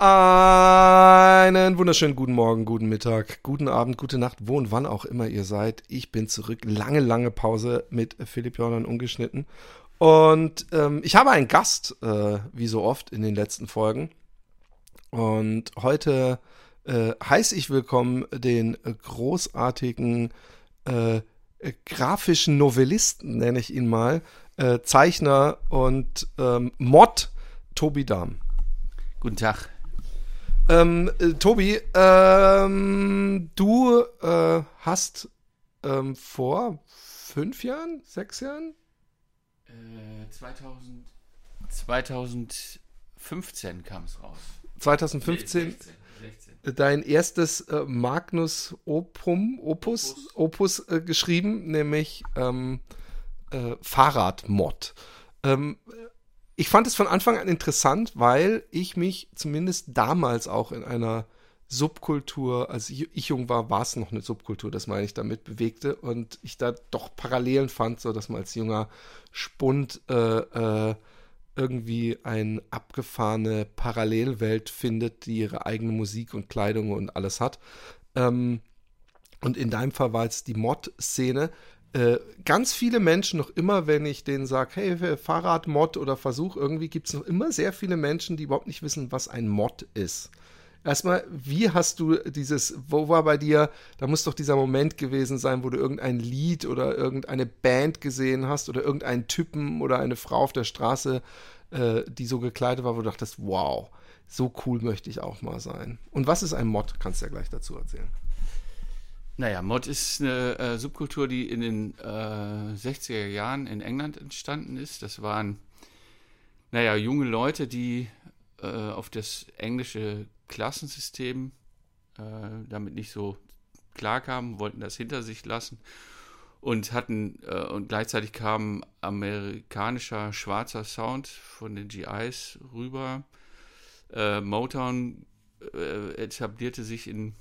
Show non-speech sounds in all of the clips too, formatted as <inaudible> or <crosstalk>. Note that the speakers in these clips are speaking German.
Einen wunderschönen guten Morgen, guten Mittag, guten Abend, gute Nacht, wo und wann auch immer ihr seid. Ich bin zurück. Lange, lange Pause mit Philipp Jordan ungeschnitten. Und ähm, ich habe einen Gast, äh, wie so oft in den letzten Folgen. Und heute äh, heiße ich willkommen den großartigen äh, grafischen Novellisten, nenne ich ihn mal, äh, Zeichner und ähm, Mod Tobi Dahm. Guten Tag. Ähm, äh, Tobi, ähm, du äh, hast ähm, vor fünf Jahren, sechs Jahren? Äh, 2000, 2015 kam es raus. 2015 Nee, 16, 16. dein erstes äh, Magnus Opum, Opus, Opus. Opus äh, geschrieben, nämlich ähm, äh, Fahrradmod. Ähm, ich fand es von Anfang an interessant, weil ich mich zumindest damals auch in einer Subkultur, als ich, jung war, war es noch eine Subkultur, das meine ich damit, bewegte und ich da doch Parallelen fand, so dass man als junger Spund äh, äh, irgendwie eine abgefahrene Parallelwelt findet, die ihre eigene Musik und Kleidung und alles hat. Ähm, und in deinem Fall war es die Mod-Szene. Äh, ganz viele Menschen, noch immer, wenn ich denen sage, hey, Fahrradmod oder Versuch, irgendwie gibt es noch immer sehr viele Menschen, die überhaupt nicht wissen, was ein Mod ist. Erstmal, wie hast du dieses, wo war bei dir, da muss doch dieser Moment gewesen sein, wo du irgendein Lied oder irgendeine Band gesehen hast oder irgendeinen Typen oder eine Frau auf der Straße, äh, die so gekleidet war, wo du dachtest, wow, so cool möchte ich auch mal sein. Und was ist ein Mod? Kannst du ja gleich dazu erzählen. Naja, Mod ist eine äh, Subkultur, die in den äh, 60er Jahren in England entstanden ist. Das waren, naja, junge Leute, die äh, auf das englische Klassensystem äh, damit nicht so klarkamen, wollten das hinter sich lassen und hatten, äh, und gleichzeitig kam amerikanischer schwarzer Sound von den GIs rüber. Äh, Motown etablierte sich in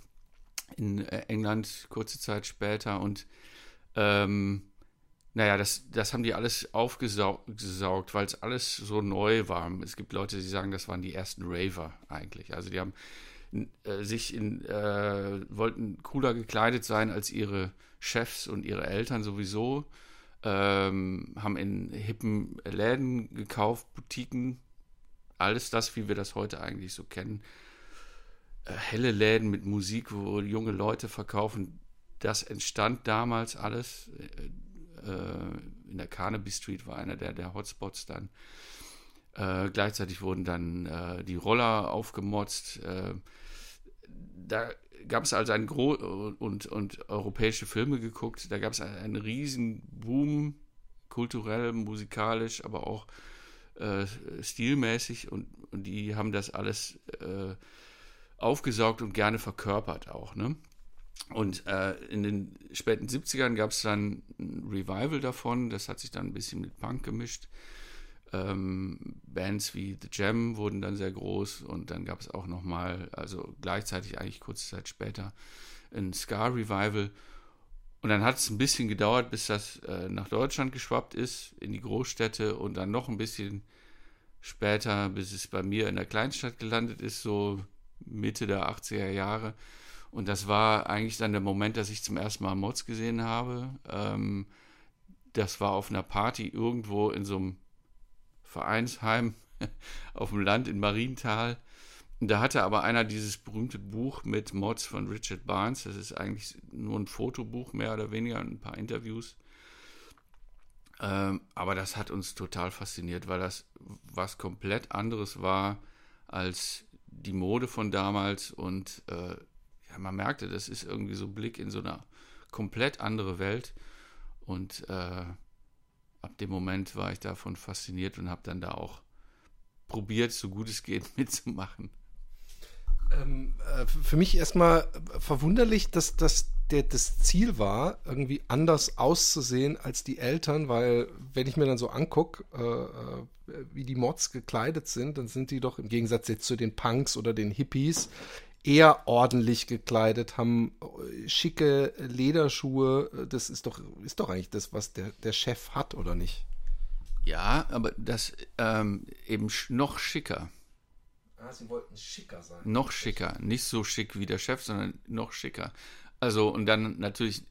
in äh, England kurze Zeit später und ähm, naja, das, das haben die alles aufgesaugt, weil es alles so neu war. Es gibt Leute, die sagen, das waren die ersten Raver eigentlich. Also die haben äh, sich in, äh, wollten cooler gekleidet sein als ihre Chefs und ihre Eltern sowieso, ähm, haben in hippen Läden gekauft, Boutiquen, alles das, wie wir das heute eigentlich so kennen helle Läden mit Musik, wo junge Leute verkaufen. Das entstand damals alles. Äh, in der Carnaby Street war einer der, der Hotspots dann. Äh, gleichzeitig wurden dann äh, die Roller aufgemotzt. Äh, da gab es also einen Gro und, und europäische Filme geguckt. Da gab es einen, einen riesen Boom, kulturell, musikalisch, aber auch äh, stilmäßig. Und, und die haben das alles aufgesaugt und gerne verkörpert auch. Ne? Und äh, in den späten 70ern gab es dann ein Revival davon, das hat sich dann ein bisschen mit Punk gemischt. Ähm, Bands wie The Jam wurden dann sehr groß und dann gab es auch nochmal, also gleichzeitig eigentlich kurze Zeit später, ein Ska-Revival. Und dann hat es ein bisschen gedauert, bis das äh, nach Deutschland geschwappt ist, in die Großstädte und dann noch ein bisschen später, bis es bei mir in der Kleinstadt gelandet ist, so Mitte der 80er Jahre. Und das war eigentlich dann der Moment, dass ich zum ersten Mal Mods gesehen habe. Ähm, das war auf einer Party irgendwo in so einem Vereinsheim <laughs> auf dem Land in Marienthal. Und da hatte aber einer dieses berühmte Buch mit Mods von Richard Barnes. Das ist eigentlich nur ein Fotobuch, mehr oder weniger, und ein paar Interviews. Ähm, aber das hat uns total fasziniert, weil das was komplett anderes war als die Mode von damals und äh, ja, man merkte, das ist irgendwie so ein Blick in so eine komplett andere Welt und äh, ab dem Moment war ich davon fasziniert und habe dann da auch probiert, so gut es geht, <laughs> mitzumachen. Ähm, äh, für mich erstmal verwunderlich, dass das der, das Ziel war, irgendwie anders auszusehen als die Eltern, weil wenn ich mir dann so angucke, äh, äh, wie die Mods gekleidet sind, dann sind die doch im Gegensatz jetzt zu den Punks oder den Hippies eher ordentlich gekleidet, haben äh, schicke Lederschuhe. Das ist doch, ist doch eigentlich das, was der, der Chef hat, oder nicht? Ja, aber das ähm, eben noch schicker. Ah, sie wollten schicker sein. Noch schicker. Nicht so schick wie der Chef, sondern noch schicker. Also, und dann natürlich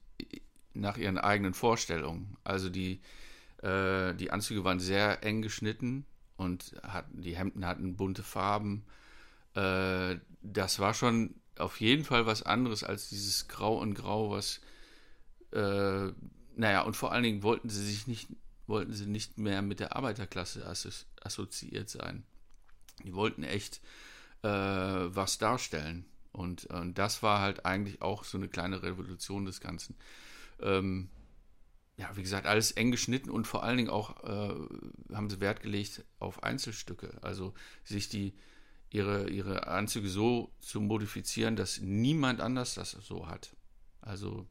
nach ihren eigenen Vorstellungen. Also die, äh, die Anzüge waren sehr eng geschnitten und hatten, die Hemden hatten bunte Farben. Äh, das war schon auf jeden Fall was anderes als dieses Grau und Grau, was äh, naja, und vor allen Dingen wollten sie sich nicht, wollten sie nicht mehr mit der Arbeiterklasse assoziiert sein. Die wollten echt äh, was darstellen. Und, und das war halt eigentlich auch so eine kleine Revolution des Ganzen. Ähm, ja, wie gesagt, alles eng geschnitten und vor allen Dingen auch äh, haben sie Wert gelegt auf Einzelstücke. Also sich die, ihre, ihre Anzüge so zu modifizieren, dass niemand anders das so hat. Also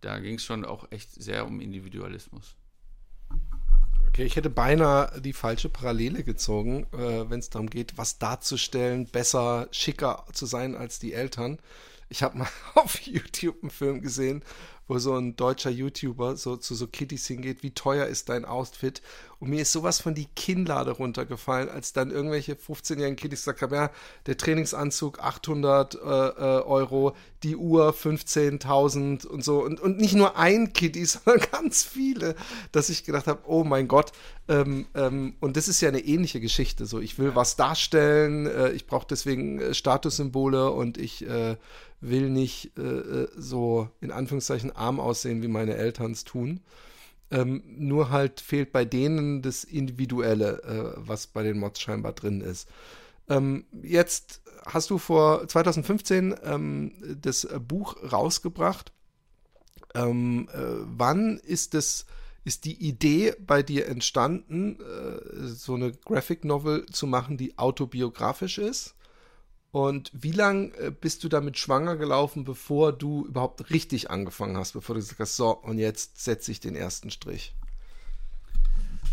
da ging es schon auch echt sehr um Individualismus. Okay, ich hätte beinahe die falsche Parallele gezogen, äh, wenn es darum geht, was darzustellen, besser, schicker zu sein als die Eltern. Ich habe mal <laughs> auf YouTube einen Film gesehen, wo so ein deutscher YouTuber so zu so Kittys hingeht, wie teuer ist dein Outfit? Und mir ist sowas von die Kinnlade runtergefallen, als dann irgendwelche 15-jährigen Kittys gesagt haben, ja, der Trainingsanzug 800 äh, äh, Euro, die Uhr 15.000 und so. Und, und nicht nur ein Kitty, <laughs> sondern ganz viele, dass ich gedacht habe, oh mein Gott. Ähm, ähm, und das ist ja eine ähnliche Geschichte. So, ich will was darstellen, äh, ich brauche deswegen äh, Statussymbole und ich äh, will nicht äh, so in Anführungszeichen arm aussehen, wie meine Eltern es tun. Ähm, nur halt fehlt bei denen das Individuelle, äh, was bei den Mods scheinbar drin ist. Ähm, jetzt hast du vor 2015 ähm, das Buch rausgebracht. Ähm, äh, wann ist das, ist die Idee bei dir entstanden, äh, so eine Graphic Novel zu machen, die autobiografisch ist? Und wie lang äh, bist du damit schwanger gelaufen, bevor du überhaupt richtig angefangen hast, bevor du gesagt hast, so, und jetzt setze ich den ersten Strich?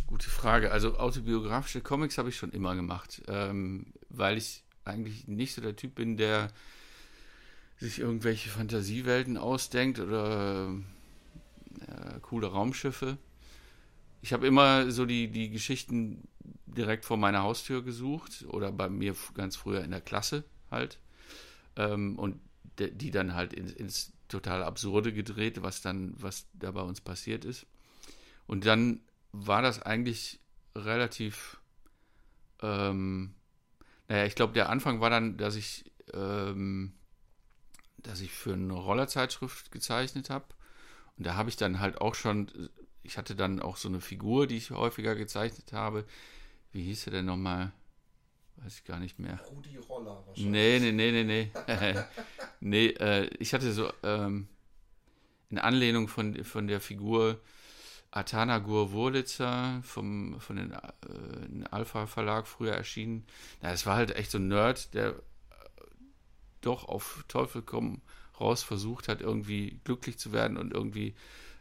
Gute Frage. Also autobiografische Comics habe ich schon immer gemacht, ähm, weil ich eigentlich nicht so der Typ bin, der sich irgendwelche Fantasiewelten ausdenkt oder äh, coole Raumschiffe. Ich habe immer so die, die Geschichten direkt vor meiner Haustür gesucht oder bei mir ganz früher in der Klasse halt. Ähm, und die dann halt ins, ins total Absurde gedreht, was dann, was da bei uns passiert ist. Und dann war das eigentlich relativ, ähm, naja, ich glaube, der Anfang war dann, dass ich, ähm, dass ich für eine Rollerzeitschrift gezeichnet habe. Und da habe ich dann halt auch schon, ich hatte dann auch so eine Figur, die ich häufiger gezeichnet habe. Wie hieß sie denn nochmal? Weiß ich gar nicht mehr. Rudi Roller wahrscheinlich. Nee, nee, nee, nee, nee. <laughs> nee, äh, ich hatte so ähm, in Anlehnung von, von der Figur Atanagur Wurlitzer vom, von den äh, Alpha Verlag früher erschienen. Ja, es war halt echt so ein Nerd, der äh, doch auf Teufel komm raus versucht hat, irgendwie glücklich zu werden und irgendwie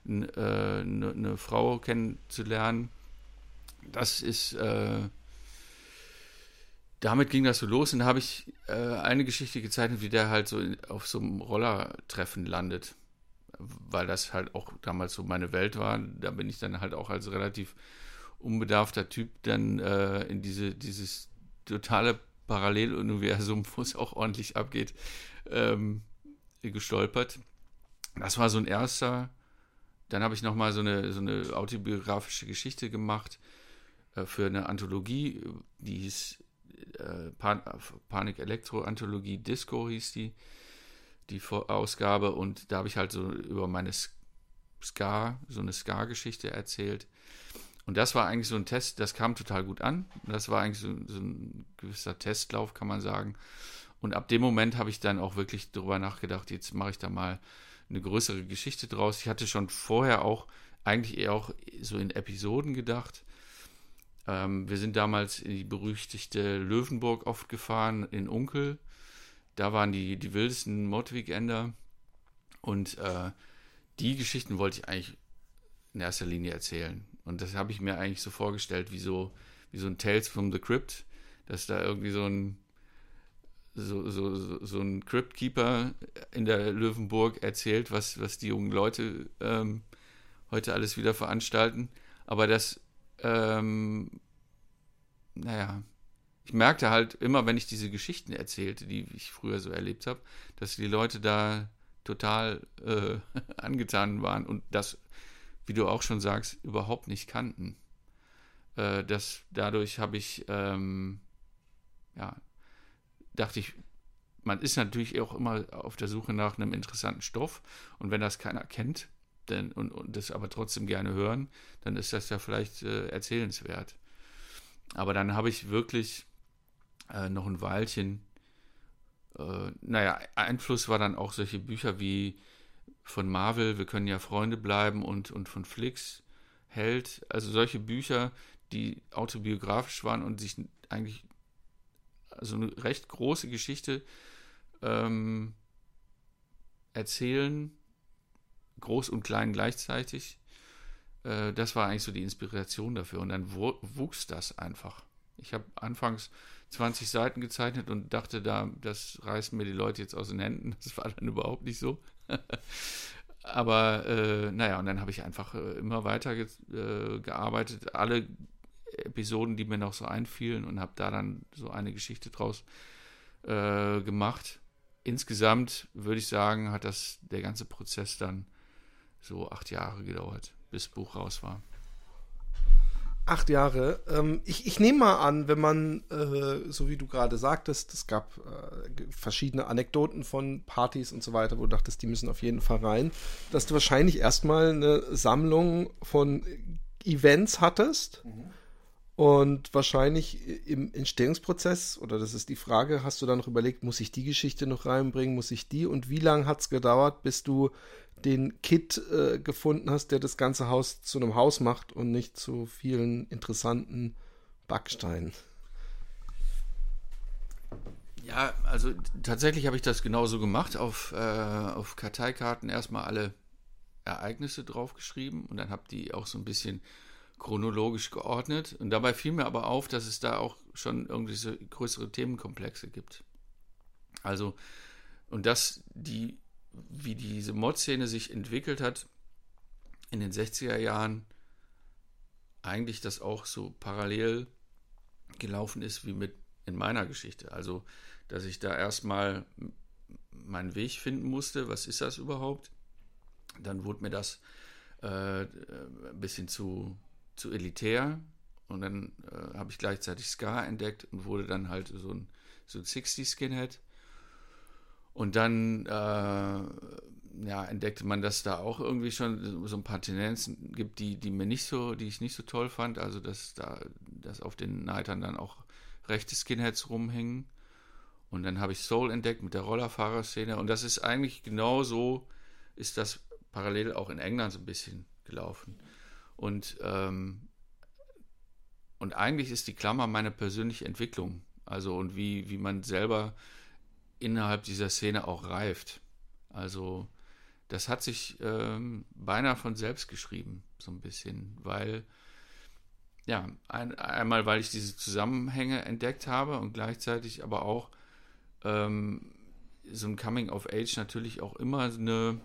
eine äh, ne, Frau kennenzulernen. Das ist äh, damit ging das so los und da habe ich äh, eine Geschichte gezeichnet, wie der halt so auf so einem Rollertreffen landet. Weil das halt auch damals so meine Welt war. Da bin ich dann halt auch als relativ unbedarfter Typ dann äh, in diese, dieses totale Paralleluniversum, wo es auch ordentlich abgeht, ähm, gestolpert. Das war so ein erster. Dann habe ich nochmal so eine, so eine autobiografische Geschichte gemacht äh, für eine Anthologie, die hieß äh, Pan Panik Elektro Anthologie Disco hieß die, die Ausgabe und da habe ich halt so über meine Ska, so eine Ska-Geschichte erzählt. Und das war eigentlich so ein Test, das kam total gut an. Das war eigentlich so, so ein gewisser Testlauf, kann man sagen. Und ab dem Moment habe ich dann auch wirklich darüber nachgedacht, jetzt mache ich da mal eine größere Geschichte draus. Ich hatte schon vorher auch eigentlich eher auch so in Episoden gedacht. Ähm, wir sind damals in die berüchtigte Löwenburg oft gefahren, in Unkel. Da waren die, die wildesten Mordweekender. Und äh, die Geschichten wollte ich eigentlich in erster Linie erzählen. Und das habe ich mir eigentlich so vorgestellt, wie so, wie so ein Tales from the Crypt, dass da irgendwie so ein so, so, so ein Cryptkeeper in der Löwenburg erzählt, was, was die jungen Leute ähm, heute alles wieder veranstalten. Aber das ähm, naja, ich merkte halt immer, wenn ich diese Geschichten erzählte, die ich früher so erlebt habe, dass die Leute da total äh, <laughs> angetan waren und das, wie du auch schon sagst, überhaupt nicht kannten. Äh, das, dadurch habe ich, ähm, ja, dachte ich, man ist natürlich auch immer auf der Suche nach einem interessanten Stoff und wenn das keiner kennt denn, und, und das aber trotzdem gerne hören, dann ist das ja vielleicht äh, erzählenswert. Aber dann habe ich wirklich äh, noch ein Weilchen, äh, naja, Einfluss war dann auch solche Bücher wie von Marvel, Wir können ja Freunde bleiben und, und von Flix, Held, also solche Bücher, die autobiografisch waren und sich eigentlich also eine recht große Geschichte ähm, erzählen, groß und klein gleichzeitig. Äh, das war eigentlich so die Inspiration dafür. Und dann wuchs das einfach. Ich habe anfangs 20 Seiten gezeichnet und dachte, da, das reißen mir die Leute jetzt aus den Händen. Das war dann überhaupt nicht so. <laughs> Aber äh, naja, und dann habe ich einfach äh, immer weiter ge äh, gearbeitet, alle Episoden, die mir noch so einfielen und habe da dann so eine Geschichte draus äh, gemacht. Insgesamt würde ich sagen, hat das der ganze Prozess dann so acht Jahre gedauert, bis das Buch raus war. Acht Jahre. Ähm, ich, ich nehme mal an, wenn man, äh, so wie du gerade sagtest, es gab äh, verschiedene Anekdoten von Partys und so weiter, wo du dachtest, die müssen auf jeden Fall rein, dass du wahrscheinlich erstmal eine Sammlung von Events hattest. Mhm und wahrscheinlich im Entstehungsprozess, oder das ist die Frage, hast du dann noch überlegt, muss ich die Geschichte noch reinbringen, muss ich die? Und wie lange hat es gedauert, bis du den Kit äh, gefunden hast, der das ganze Haus zu einem Haus macht und nicht zu vielen interessanten Backsteinen? Ja, also tatsächlich habe ich das genauso gemacht. Auf, äh, auf Karteikarten erstmal alle Ereignisse draufgeschrieben und dann habe die auch so ein bisschen chronologisch geordnet. Und dabei fiel mir aber auf, dass es da auch schon irgendwie so größere Themenkomplexe gibt. Also, und dass die, wie diese Mod-Szene sich entwickelt hat in den 60er Jahren, eigentlich das auch so parallel gelaufen ist wie mit in meiner Geschichte. Also, dass ich da erstmal meinen Weg finden musste, was ist das überhaupt? Dann wurde mir das äh, ein bisschen zu zu elitär. Und dann äh, habe ich gleichzeitig Ska entdeckt und wurde dann halt so ein, so ein 60-Skinhead. Und dann äh, ja, entdeckte man, dass da auch irgendwie schon so ein paar Tendenzen gibt, die, die mir nicht so, die ich nicht so toll fand. Also dass da, dass auf den Neitern dann auch rechte Skinheads rumhängen. Und dann habe ich Soul entdeckt mit der Rollerfahrerszene. Und das ist eigentlich genau so, ist das parallel auch in England so ein bisschen gelaufen. Und, ähm, und eigentlich ist die Klammer meine persönliche Entwicklung. Also und wie, wie man selber innerhalb dieser Szene auch reift. Also das hat sich ähm, beinahe von selbst geschrieben, so ein bisschen, weil ja, ein, einmal weil ich diese Zusammenhänge entdeckt habe und gleichzeitig aber auch ähm, so ein Coming of Age natürlich auch immer eine,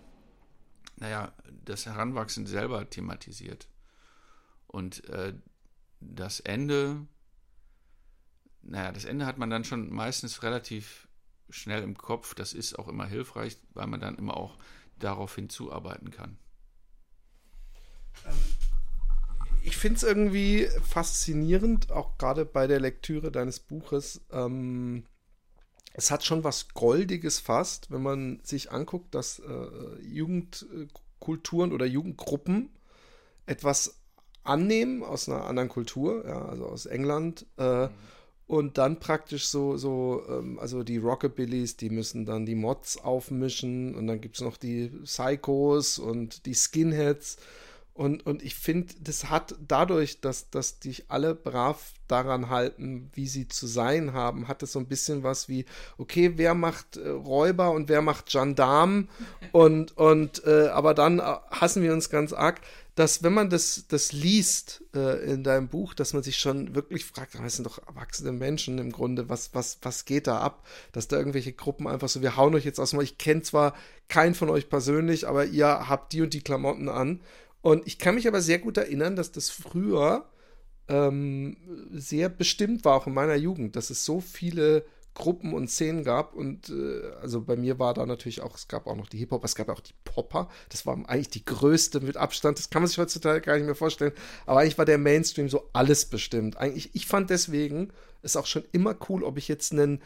naja, das Heranwachsen selber thematisiert. Und äh, das Ende, naja, das Ende hat man dann schon meistens relativ schnell im Kopf. Das ist auch immer hilfreich, weil man dann immer auch darauf hinzuarbeiten kann. Ähm, ich finde es irgendwie faszinierend, auch gerade bei der Lektüre deines Buches. Ähm, es hat schon was Goldiges fast, wenn man sich anguckt, dass äh, Jugendkulturen oder Jugendgruppen etwas annehmen aus einer anderen Kultur, ja, also aus England. Äh, mhm. Und dann praktisch so, so, ähm, also die Rockabillys, die müssen dann die Mods aufmischen und dann gibt es noch die Psychos und die Skinheads. Und, und ich finde, das hat dadurch, dass, dass dich alle brav daran halten, wie sie zu sein haben, hat es so ein bisschen was wie, okay, wer macht äh, Räuber und wer macht Gendarm? <laughs> Und, und äh, aber dann äh, hassen wir uns ganz arg dass wenn man das, das liest äh, in deinem Buch, dass man sich schon wirklich fragt, das sind doch erwachsene Menschen im Grunde, was, was, was geht da ab? Dass da irgendwelche Gruppen einfach so, wir hauen euch jetzt aus Ich kenne zwar keinen von euch persönlich, aber ihr habt die und die Klamotten an. Und ich kann mich aber sehr gut erinnern, dass das früher ähm, sehr bestimmt war, auch in meiner Jugend, dass es so viele Gruppen und Szenen gab. Und äh, also bei mir war da natürlich auch, es gab auch noch die Hip-Hop, es gab auch die Popper. Das war eigentlich die größte mit Abstand. Das kann man sich heutzutage gar nicht mehr vorstellen. Aber eigentlich war der Mainstream so alles bestimmt. Eigentlich, ich fand deswegen es auch schon immer cool, ob ich jetzt einen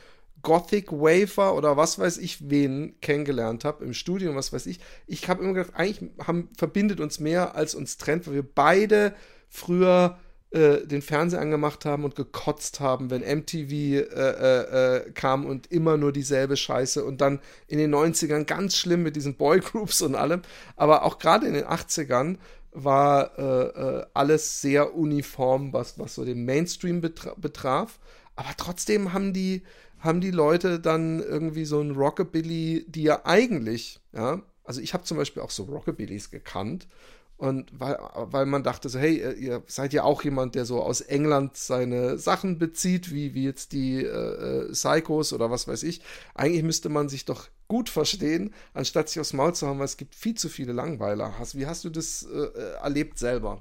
Gothic Wafer oder was weiß ich wen kennengelernt habe im Studium, was weiß ich. Ich habe immer gedacht, eigentlich haben, verbindet uns mehr als uns trennt, weil wir beide früher äh, den Fernseher angemacht haben und gekotzt haben, wenn MTV äh, äh, äh, kam und immer nur dieselbe Scheiße und dann in den 90ern ganz schlimm mit diesen Boygroups und allem. Aber auch gerade in den 80ern war äh, äh, alles sehr uniform, was, was so den Mainstream betra betraf. Aber trotzdem haben die, haben die Leute dann irgendwie so ein Rockabilly, die ja eigentlich, ja, also ich habe zum Beispiel auch so Rockabillys gekannt und weil, weil man dachte so, hey, ihr seid ja auch jemand, der so aus England seine Sachen bezieht, wie, wie jetzt die äh, äh, Psychos oder was weiß ich. Eigentlich müsste man sich doch gut verstehen, anstatt sich aufs Maul zu haben, weil es gibt viel zu viele Langweiler. Wie hast du das äh, äh erlebt selber?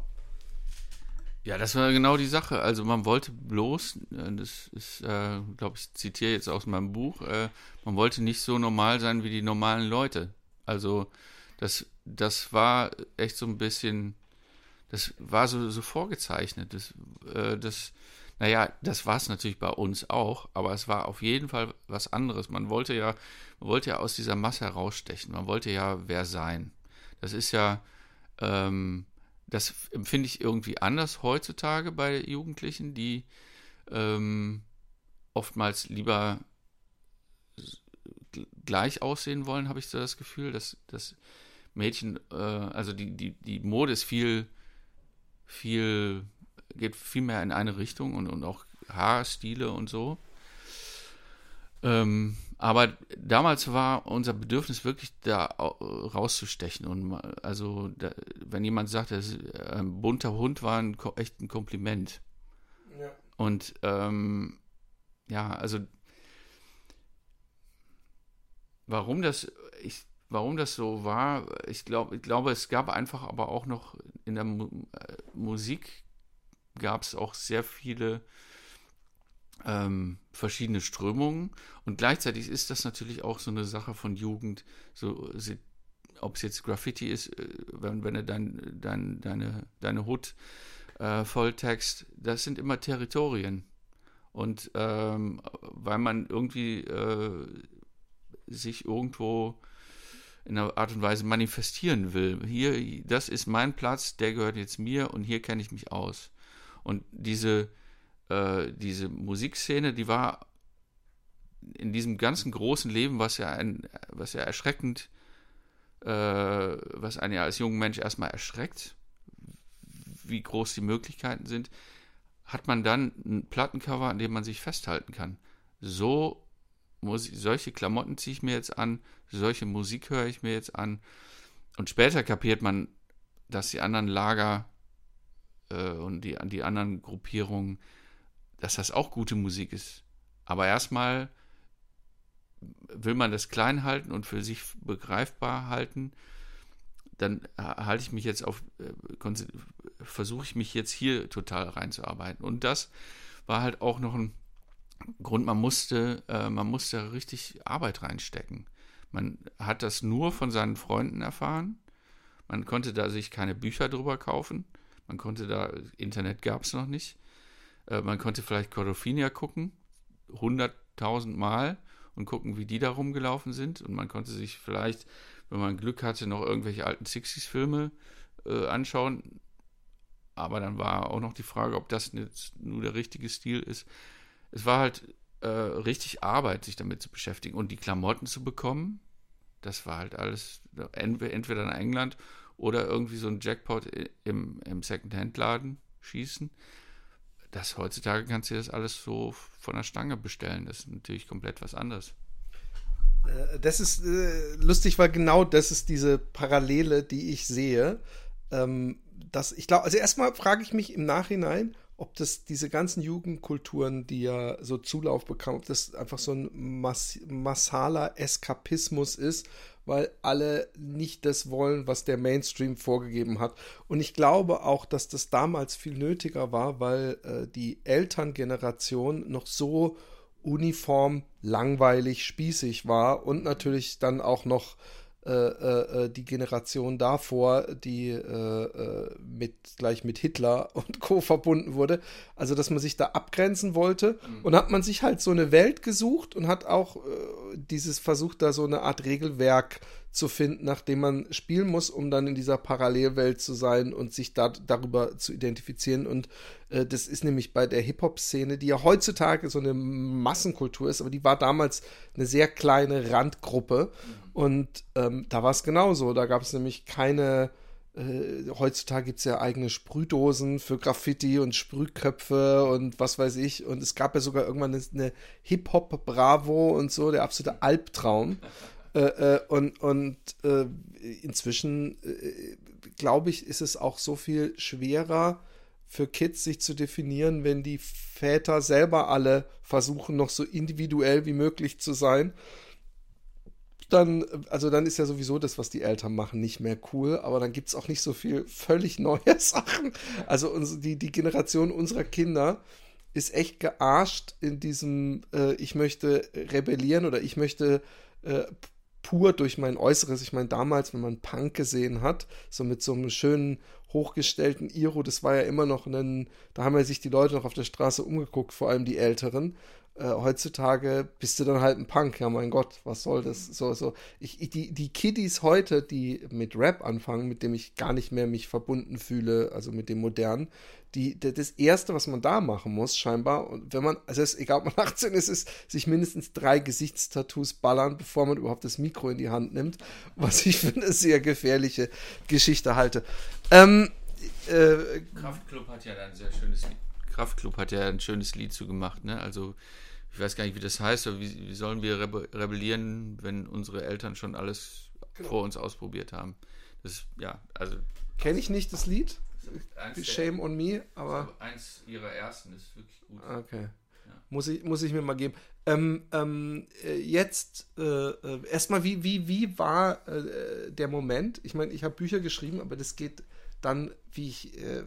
Ja, das war genau die Sache. Also man wollte bloß, äh, das ist, äh, glaube ich, zitiere jetzt aus meinem Buch, äh, man wollte nicht so normal sein wie die normalen Leute. Also das, das war echt so ein bisschen, das war so, so vorgezeichnet. Das, äh, das, naja, das war es natürlich bei uns auch, aber es war auf jeden Fall was anderes. Man wollte ja, man wollte ja aus dieser Masse herausstechen. Man wollte ja wer sein. Das ist ja, ähm, das empfinde ich irgendwie anders heutzutage bei Jugendlichen, die ähm, oftmals lieber gleich aussehen wollen, habe ich so das Gefühl, dass, dass Mädchen, äh, also die, die, die Mode ist viel, viel, geht viel mehr in eine Richtung und, und auch Haarstile und so. Ähm, aber damals war unser Bedürfnis wirklich da rauszustechen. Und also, da, wenn jemand sagt, dass ein bunter Hund war, ein, echt ein Kompliment. Ja. Und ähm, ja, also warum das, ich warum das so war, ich, glaub, ich glaube, es gab einfach aber auch noch in der Mu äh, Musik gab es auch sehr viele ähm, verschiedene Strömungen und gleichzeitig ist das natürlich auch so eine Sache von Jugend, so ob es jetzt Graffiti ist, äh, wenn, wenn du dein, dein, deine, deine Hut äh, volltext, das sind immer Territorien. Und ähm, weil man irgendwie äh, sich irgendwo in einer Art und Weise manifestieren will. Hier, das ist mein Platz, der gehört jetzt mir und hier kenne ich mich aus. Und diese, äh, diese Musikszene, die war in diesem ganzen großen Leben, was ja ein, was ja erschreckend, äh, was einen ja als junger Mensch erstmal erschreckt, wie groß die Möglichkeiten sind, hat man dann ein Plattencover, an dem man sich festhalten kann. So Musik, solche Klamotten ziehe ich mir jetzt an, solche Musik höre ich mir jetzt an. Und später kapiert man, dass die anderen Lager äh, und die, die anderen Gruppierungen, dass das auch gute Musik ist. Aber erstmal will man das klein halten und für sich begreifbar halten, dann halte ich mich jetzt auf, äh, versuche ich mich jetzt hier total reinzuarbeiten. Und das war halt auch noch ein Grund, man musste, äh, man musste richtig Arbeit reinstecken. Man hat das nur von seinen Freunden erfahren. Man konnte da sich keine Bücher drüber kaufen. Man konnte da, Internet gab es noch nicht. Äh, man konnte vielleicht Cordofinia gucken, hunderttausend Mal und gucken, wie die da rumgelaufen sind. Und man konnte sich vielleicht, wenn man Glück hatte, noch irgendwelche alten 60s-Filme äh, anschauen. Aber dann war auch noch die Frage, ob das jetzt nur der richtige Stil ist es war halt äh, richtig Arbeit, sich damit zu beschäftigen und die Klamotten zu bekommen. Das war halt alles entweder in England oder irgendwie so ein Jackpot im, im Second-Hand-Laden schießen. Das heutzutage kannst du das alles so von der Stange bestellen. Das ist natürlich komplett was anderes. Äh, das ist äh, lustig, weil genau das ist diese Parallele, die ich sehe. Ähm, dass ich glaube, also erstmal frage ich mich im Nachhinein, ob das diese ganzen Jugendkulturen, die ja so Zulauf bekommen, ob das einfach so ein Mas massaler Eskapismus ist, weil alle nicht das wollen, was der Mainstream vorgegeben hat. Und ich glaube auch, dass das damals viel nötiger war, weil äh, die Elterngeneration noch so uniform langweilig spießig war und natürlich dann auch noch äh, äh, äh, die Generation davor, die äh, äh, mit gleich mit Hitler <laughs> und Co. verbunden wurde. Also, dass man sich da abgrenzen wollte. Mhm. Und hat man sich halt so eine Welt gesucht und hat auch äh, dieses versucht, da so eine Art Regelwerk zu finden, nach dem man spielen muss, um dann in dieser Parallelwelt zu sein und sich da, darüber zu identifizieren. Und äh, das ist nämlich bei der Hip-Hop-Szene, die ja heutzutage so eine Massenkultur ist, aber die war damals eine sehr kleine Randgruppe. Mhm. Und ähm, da war es genauso. Da gab es nämlich keine. Äh, heutzutage gibt es ja eigene Sprühdosen für Graffiti und Sprühköpfe und was weiß ich. Und es gab ja sogar irgendwann eine, eine Hip-Hop-Bravo und so, der absolute Albtraum. <laughs> Äh, äh, und und äh, inzwischen, äh, glaube ich, ist es auch so viel schwerer für Kids sich zu definieren, wenn die Väter selber alle versuchen, noch so individuell wie möglich zu sein. Dann, also dann ist ja sowieso das, was die Eltern machen, nicht mehr cool, aber dann gibt es auch nicht so viel völlig neue <laughs> Sachen. Also unsere, die, die Generation unserer Kinder ist echt gearscht in diesem, äh, ich möchte rebellieren oder ich möchte äh, pur durch mein Äußeres. Ich meine, damals, wenn man Punk gesehen hat, so mit so einem schönen, hochgestellten Iro, das war ja immer noch ein, da haben ja sich die Leute noch auf der Straße umgeguckt, vor allem die Älteren. Äh, heutzutage bist du dann halt ein Punk, ja mein Gott, was soll das? So, so. Ich, die, die Kiddies heute, die mit Rap anfangen, mit dem ich gar nicht mehr mich verbunden fühle, also mit dem modernen, die, das erste, was man da machen muss, scheinbar, und wenn man, also es egal, ob man <laughs> 18 ist, ist sich mindestens drei Gesichtstattoos ballern, bevor man überhaupt das Mikro in die Hand nimmt, was ich für eine sehr gefährliche Geschichte halte. Ähm, äh, Kraftclub hat ja ein sehr schönes Lied. Kraftclub hat ja ein schönes Lied zugemacht, ne? Also ich weiß gar nicht, wie das heißt, aber wie, wie sollen wir rebellieren, wenn unsere Eltern schon alles genau. vor uns ausprobiert haben? Das ja, also. Kenne ich nicht das Lied? Shame on me, aber. Eins ihrer ersten ist wirklich gut. Okay. Ja. Muss, ich, muss ich mir mal geben. Ähm, ähm, äh, jetzt äh, äh, erstmal, wie, wie, wie war äh, der Moment? Ich meine, ich habe Bücher geschrieben, aber das geht dann, wie ich äh,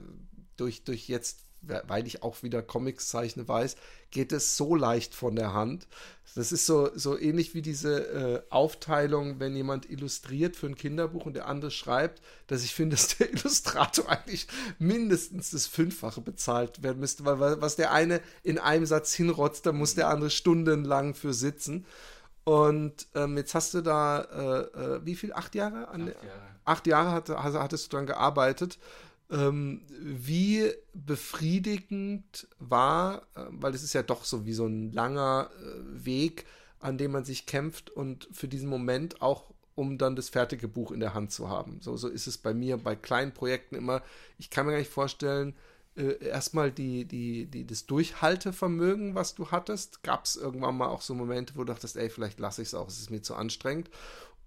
durch, durch jetzt weil ich auch wieder Comics zeichne, weiß, geht es so leicht von der Hand. Das ist so, so ähnlich wie diese äh, Aufteilung, wenn jemand illustriert für ein Kinderbuch und der andere schreibt, dass ich finde, <laughs> dass der Illustrator eigentlich mindestens das Fünffache bezahlt werden müsste, weil was der eine in einem Satz hinrotzt, da muss der andere stundenlang für sitzen. Und ähm, jetzt hast du da, äh, äh, wie viel? Acht Jahre? An, acht Jahre. Acht Jahre hat, hattest du dann gearbeitet ähm, wie befriedigend war, äh, weil es ist ja doch so wie so ein langer äh, Weg, an dem man sich kämpft und für diesen Moment auch um dann das fertige Buch in der Hand zu haben. So, so ist es bei mir bei kleinen Projekten immer. Ich kann mir gar nicht vorstellen, äh, erstmal die, die, die, das Durchhaltevermögen, was du hattest. Gab es irgendwann mal auch so Momente, wo du dachtest, ey, vielleicht lasse ich es auch, es ist mir zu anstrengend.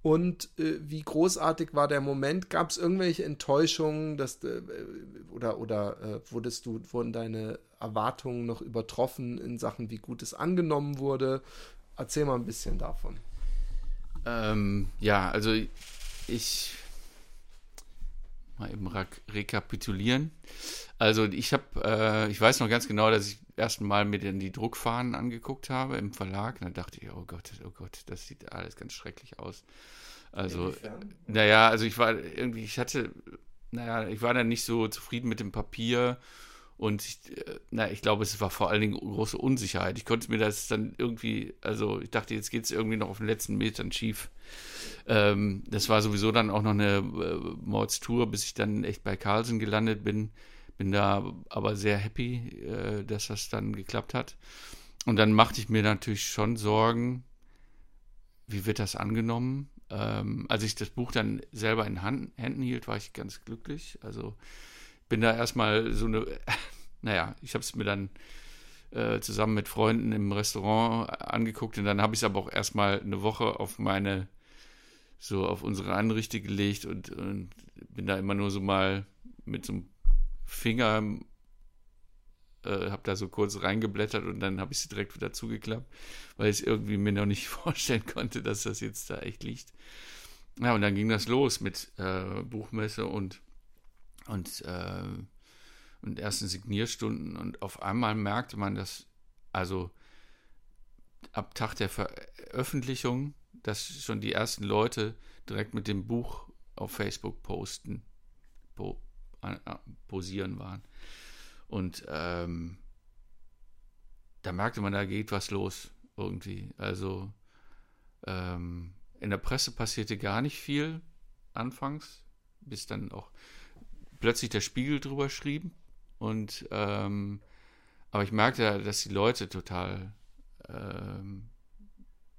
Und äh, wie großartig war der Moment? Gab es irgendwelche Enttäuschungen, dass, äh, oder, oder äh, wurdest du, wurden deine Erwartungen noch übertroffen in Sachen, wie gut es angenommen wurde? Erzähl mal ein bisschen davon. Ähm, ja, also ich mal eben rekapitulieren. Also ich habe, äh, ich weiß noch ganz genau, dass ich ersten Mal mir dann die Druckfahnen angeguckt habe im Verlag. Dann dachte ich, oh Gott, oh Gott, das sieht alles ganz schrecklich aus. Also, naja, also ich war irgendwie, ich hatte, naja, ich war dann nicht so zufrieden mit dem Papier und ich, äh, na, ich glaube, es war vor allen Dingen große Unsicherheit. Ich konnte mir das dann irgendwie, also ich dachte, jetzt geht es irgendwie noch auf den letzten Metern schief. Ähm, das war sowieso dann auch noch eine äh, Mordstour, bis ich dann echt bei Carlsen gelandet bin. Bin da aber sehr happy, äh, dass das dann geklappt hat. Und dann machte ich mir natürlich schon Sorgen, wie wird das angenommen? Ähm, als ich das Buch dann selber in Hand, Händen hielt, war ich ganz glücklich. Also bin da erstmal so eine, <laughs> naja, ich habe es mir dann äh, zusammen mit Freunden im Restaurant angeguckt und dann habe ich es aber auch erstmal eine Woche auf meine, so auf unsere Anrichte gelegt und, und bin da immer nur so mal mit so einem Finger, äh, habe da so kurz reingeblättert und dann habe ich sie direkt wieder zugeklappt, weil ich es irgendwie mir noch nicht <laughs> vorstellen konnte, dass das jetzt da echt liegt. ja, und dann ging das los mit äh, Buchmesse und, und, äh, und ersten Signierstunden. Und auf einmal merkte man, dass, also ab Tag der Veröffentlichung, dass schon die ersten Leute direkt mit dem Buch auf Facebook posten, po, äh, posieren waren. Und ähm, da merkte man, da geht was los irgendwie. Also ähm, in der Presse passierte gar nicht viel anfangs, bis dann auch plötzlich der Spiegel drüber schrieb. Und ähm, aber ich merkte, dass die Leute total, ähm,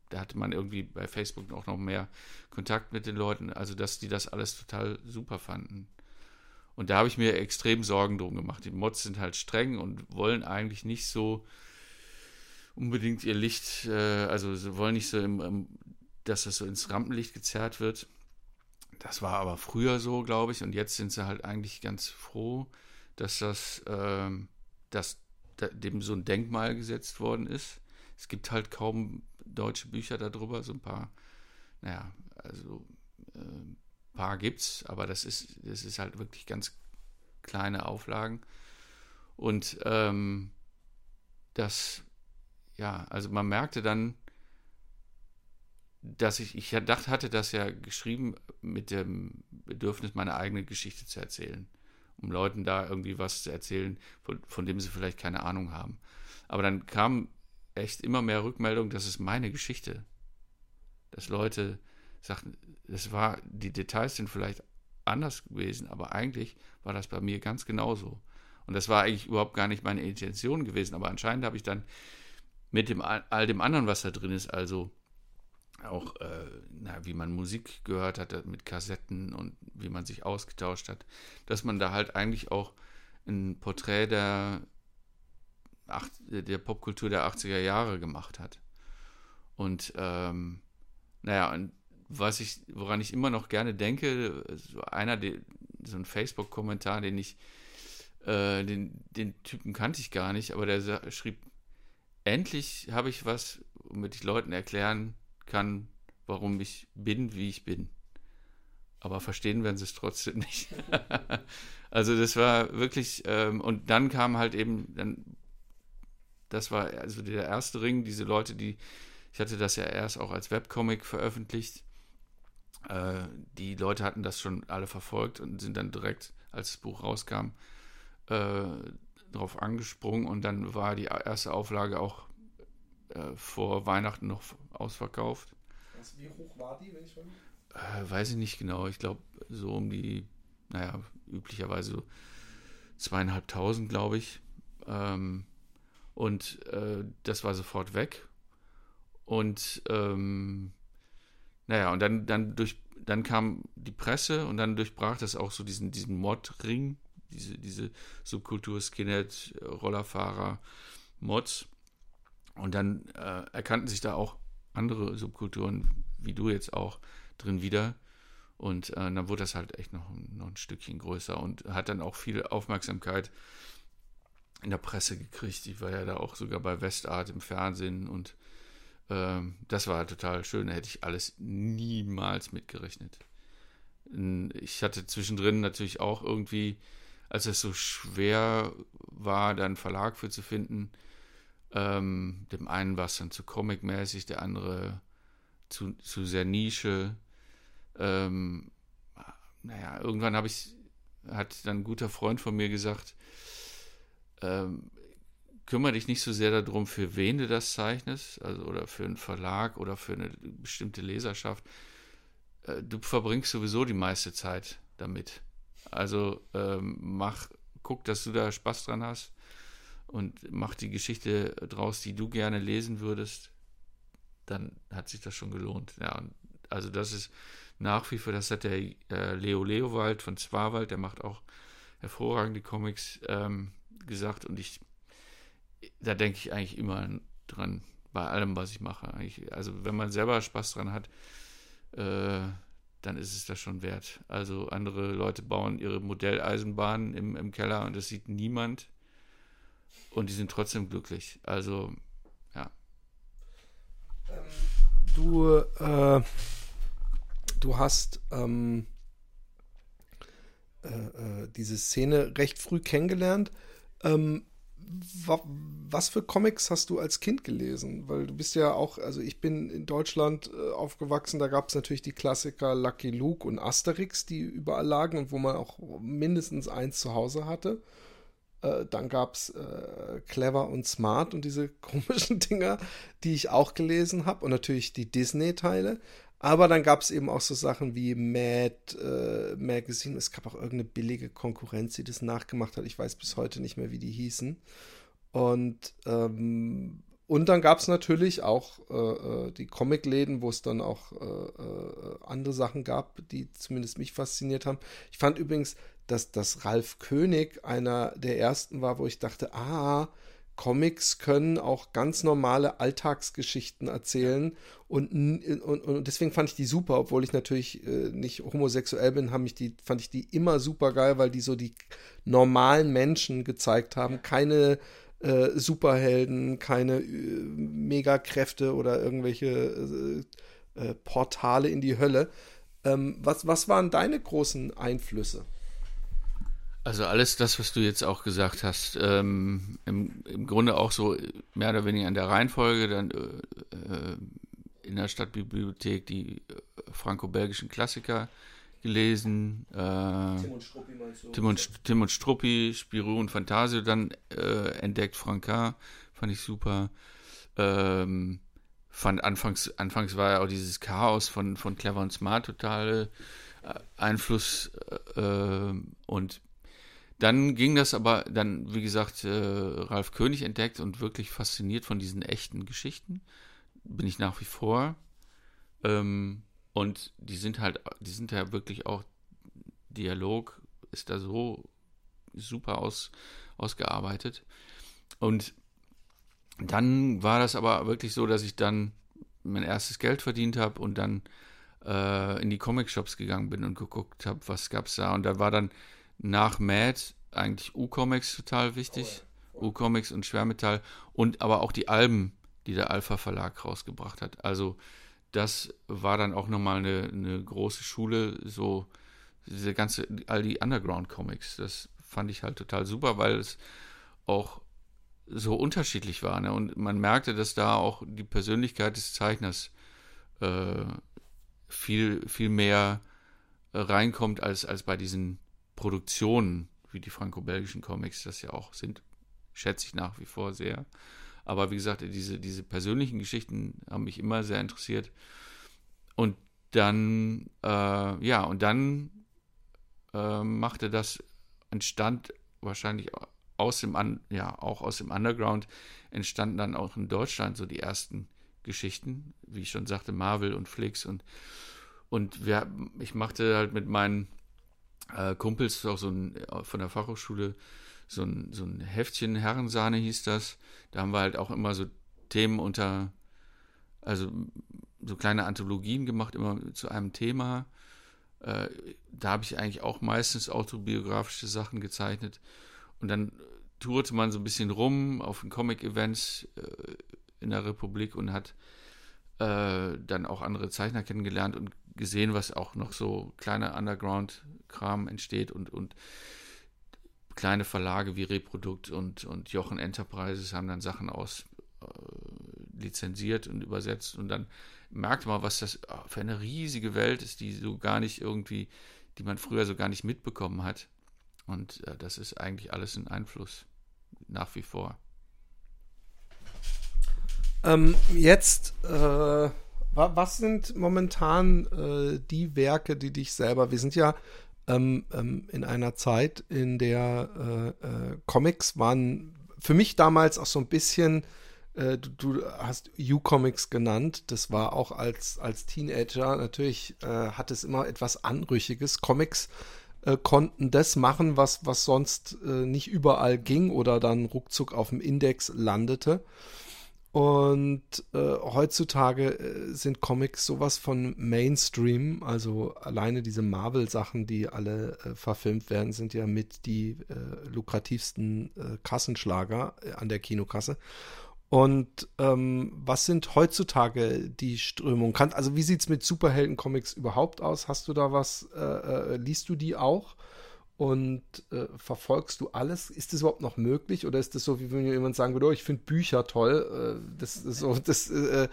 da hatte man irgendwie bei Facebook auch noch mehr Kontakt mit den Leuten, also dass die das alles total super fanden. Und da habe ich mir extrem Sorgen drum gemacht. Die Mods sind halt streng und wollen eigentlich nicht so unbedingt ihr Licht, äh, also sie wollen nicht so im, im dass das so ins Rampenlicht gezerrt wird. Das war aber früher so, glaube ich, und jetzt sind sie halt eigentlich ganz froh, dass das, ähm, dass dem so ein Denkmal gesetzt worden ist. Es gibt halt kaum deutsche Bücher darüber, so ein paar, naja, also äh, paar gibt's, aber das ist, das ist halt wirklich ganz kleine Auflagen. Und ähm, das, ja, also man merkte dann, dass ich, ich gedacht hatte das ja geschrieben mit dem Bedürfnis, meine eigene Geschichte zu erzählen, um Leuten da irgendwie was zu erzählen, von, von dem sie vielleicht keine Ahnung haben. Aber dann kam echt immer mehr Rückmeldung, das ist meine Geschichte. Dass Leute sagten, das war, die Details sind vielleicht anders gewesen, aber eigentlich war das bei mir ganz genauso. Und das war eigentlich überhaupt gar nicht meine Intention gewesen, aber anscheinend habe ich dann mit dem all dem anderen, was da drin ist, also auch, äh, na, wie man Musik gehört hat mit Kassetten und wie man sich ausgetauscht hat, dass man da halt eigentlich auch ein Porträt der, der Popkultur der 80er Jahre gemacht hat. Und ähm, naja, und was ich, woran ich immer noch gerne denke, so einer, so ein Facebook-Kommentar, den ich, äh, den, den Typen kannte ich gar nicht, aber der schrieb, endlich habe ich was, womit ich Leuten erklären kann, warum ich bin, wie ich bin. Aber verstehen werden sie es trotzdem <laughs> nicht. also das war wirklich, ähm, und dann kam halt eben, dann, das war also der erste Ring, diese Leute, die, ich hatte das ja erst auch als Webcomic veröffentlicht. Äh, die Leute hatten das schon alle verfolgt und sind dann direkt, als das Buch rauskam, äh, darauf angesprungen und dann war die erste Auflage auch äh, vor Weihnachten noch ausverkauft. Also wie hoch war die, wenn ich schon? Äh, weiß ich nicht genau. Ich glaube, so um die, naja, üblicherweise so zweieinhalbtausend, glaube ich. Ähm, und äh, das war sofort weg. Und ähm, naja, und dann, dann durch, dann kam die Presse und dann durchbrach das auch so diesen, diesen Mod-Ring, diese, diese Subkultur Skinhead, Rollerfahrer, Mods. Und dann äh, erkannten sich da auch andere Subkulturen, wie du jetzt auch, drin wieder. Und äh, dann wurde das halt echt noch, noch ein Stückchen größer und hat dann auch viel Aufmerksamkeit in der Presse gekriegt. Ich war ja da auch sogar bei Westart im Fernsehen und äh, das war total schön. Da hätte ich alles niemals mitgerechnet. Ich hatte zwischendrin natürlich auch irgendwie, als es so schwer war, da einen Verlag für zu finden, ähm, dem einen war es dann zu comic-mäßig, der andere zu, zu sehr Nische. Ähm, naja, irgendwann habe ich, hat dann ein guter Freund von mir gesagt, ähm, kümmere dich nicht so sehr darum, für wen du das zeichnest, also oder für einen Verlag oder für eine bestimmte Leserschaft. Äh, du verbringst sowieso die meiste Zeit damit. Also ähm, mach, guck, dass du da Spaß dran hast und mach die Geschichte draus, die du gerne lesen würdest, dann hat sich das schon gelohnt. Ja, also das ist nach wie vor, das hat der äh, Leo Leowald von Zwarwald, der macht auch hervorragende Comics, ähm, gesagt und ich, da denke ich eigentlich immer dran, bei allem, was ich mache. Eigentlich, also wenn man selber Spaß dran hat, äh, dann ist es das schon wert. Also andere Leute bauen ihre Modelleisenbahnen im, im Keller und das sieht niemand und die sind trotzdem glücklich. Also, ja. Du, äh, du hast ähm, äh, äh, diese Szene recht früh kennengelernt. Ähm, was für Comics hast du als Kind gelesen? Weil du bist ja auch, also ich bin in Deutschland äh, aufgewachsen, da gab es natürlich die Klassiker Lucky Luke und Asterix, die überall lagen und wo man auch mindestens eins zu Hause hatte. Äh, dann gab es äh, Clever und Smart und diese <laughs> komischen Dinger, die ich auch gelesen habe. Und natürlich die Disney-Teile. Aber dann gab es eben auch so Sachen wie Mad äh, Magazine. Es gab auch irgendeine billige Konkurrenz, die das nachgemacht hat. Ich weiß bis heute nicht mehr, wie die hießen. Und, ähm, und dann gab es natürlich auch äh, äh, die Comicläden, wo es dann auch äh, äh, andere Sachen gab, die zumindest mich fasziniert haben. Ich fand übrigens, dass, dass Ralf König einer der ersten war, wo ich dachte, ah, Comics können auch ganz normale Alltagsgeschichten erzählen und, und, und deswegen fand ich die super, obwohl ich natürlich äh, nicht homosexuell bin, haben die, fand ich die immer super geil, weil die so die normalen Menschen gezeigt haben, keine äh, Superhelden, keine äh, Megakräfte oder irgendwelche äh, äh, Portale in die Hölle. Ähm, was, was waren deine großen Einflüsse? Also alles das, was du jetzt auch gesagt hast, ähm, im, im Grunde auch so mehr oder weniger in der Reihenfolge, dann äh, äh in der Stadtbibliothek die äh, franco-belgischen Klassiker gelesen. Äh, Tim und Struppi meinst du? Tim und, Tim und Struppi, Spirou und Fantasio dann äh, entdeckt, Franca, fand ich super. Ähm, fand anfangs, anfangs war ja auch dieses Chaos von, von Clever und Smart total äh, Einfluss äh, und dann ging das aber, dann, wie gesagt, äh, Ralf König entdeckt und wirklich fasziniert von diesen echten Geschichten. Bin ich nach wie vor. Ähm, und die sind halt, die sind ja wirklich auch, Dialog ist da so super aus, ausgearbeitet. Und dann war das aber wirklich so, dass ich dann mein erstes Geld verdient habe und dann äh, in die Comic-Shops gegangen bin und geguckt habe, was gab es da. Und da war dann nach Mad eigentlich U-Comics total wichtig. Oh ja. U-Comics und Schwermetall und aber auch die Alben, die der Alpha Verlag rausgebracht hat. Also das war dann auch nochmal eine, eine große Schule, so diese ganze, all die Underground-Comics. Das fand ich halt total super, weil es auch so unterschiedlich war. Ne? Und man merkte, dass da auch die Persönlichkeit des Zeichners äh, viel, viel mehr reinkommt als, als bei diesen Produktionen, wie die franco-belgischen Comics das ja auch sind, schätze ich nach wie vor sehr. Aber wie gesagt, diese, diese persönlichen Geschichten haben mich immer sehr interessiert. Und dann, äh, ja, und dann äh, machte das, entstand wahrscheinlich aus dem, ja, auch aus dem Underground, entstanden dann auch in Deutschland so die ersten Geschichten, wie ich schon sagte, Marvel und Flix und und wir, ich machte halt mit meinen äh, Kumpels auch so ein, äh, von der Fachhochschule so ein, so ein Heftchen, Herrensahne hieß das. Da haben wir halt auch immer so Themen unter, also so kleine Anthologien gemacht, immer zu einem Thema. Äh, da habe ich eigentlich auch meistens autobiografische Sachen gezeichnet. Und dann tourte man so ein bisschen rum auf den Comic-Events äh, in der Republik und hat äh, dann auch andere Zeichner kennengelernt und gesehen, was auch noch so kleiner Underground-Kram entsteht und, und kleine Verlage wie Reprodukt und, und Jochen Enterprises haben dann Sachen aus äh, lizenziert und übersetzt und dann merkt man, was das für eine riesige Welt ist, die so gar nicht irgendwie, die man früher so gar nicht mitbekommen hat. Und äh, das ist eigentlich alles ein Einfluss nach wie vor. Ähm, jetzt, äh, was sind momentan äh, die Werke, die dich selber, wir sind ja ähm, ähm, in einer Zeit, in der äh, äh, Comics waren für mich damals auch so ein bisschen, äh, du, du, hast U-Comics genannt, das war auch als, als Teenager, natürlich äh, hat es immer etwas Anrüchiges. Comics äh, konnten das machen, was, was sonst nicht überall ging oder dann ruckzuck auf dem Index landete. Und äh, heutzutage äh, sind Comics sowas von Mainstream. Also alleine diese Marvel-Sachen, die alle äh, verfilmt werden, sind ja mit die äh, lukrativsten äh, Kassenschlager an der Kinokasse. Und ähm, was sind heutzutage die Strömungen? Kann, also wie sieht es mit Superhelden-Comics überhaupt aus? Hast du da was, liest du die auch? Und äh, verfolgst du alles? Ist das überhaupt noch möglich? Oder ist das so, wie wenn jemand sagen würde, oh, ich finde Bücher toll? Äh, das so, <laughs> das äh,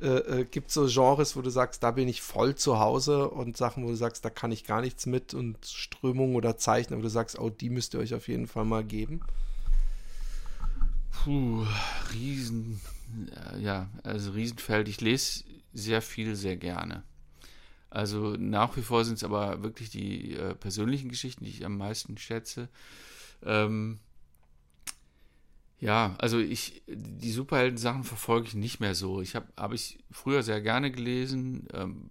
äh, äh, gibt so Genres, wo du sagst, da bin ich voll zu Hause und Sachen, wo du sagst, da kann ich gar nichts mit und Strömungen oder Zeichen, wo du sagst, oh, die müsst ihr euch auf jeden Fall mal geben. Puh, Riesen, ja, also Riesenfeld. Ich lese sehr viel, sehr gerne. Also nach wie vor sind es aber wirklich die äh, persönlichen Geschichten, die ich am meisten schätze. Ähm, ja, also ich, die Superhelden-Sachen verfolge ich nicht mehr so. Ich habe hab ich früher sehr gerne gelesen. Ähm,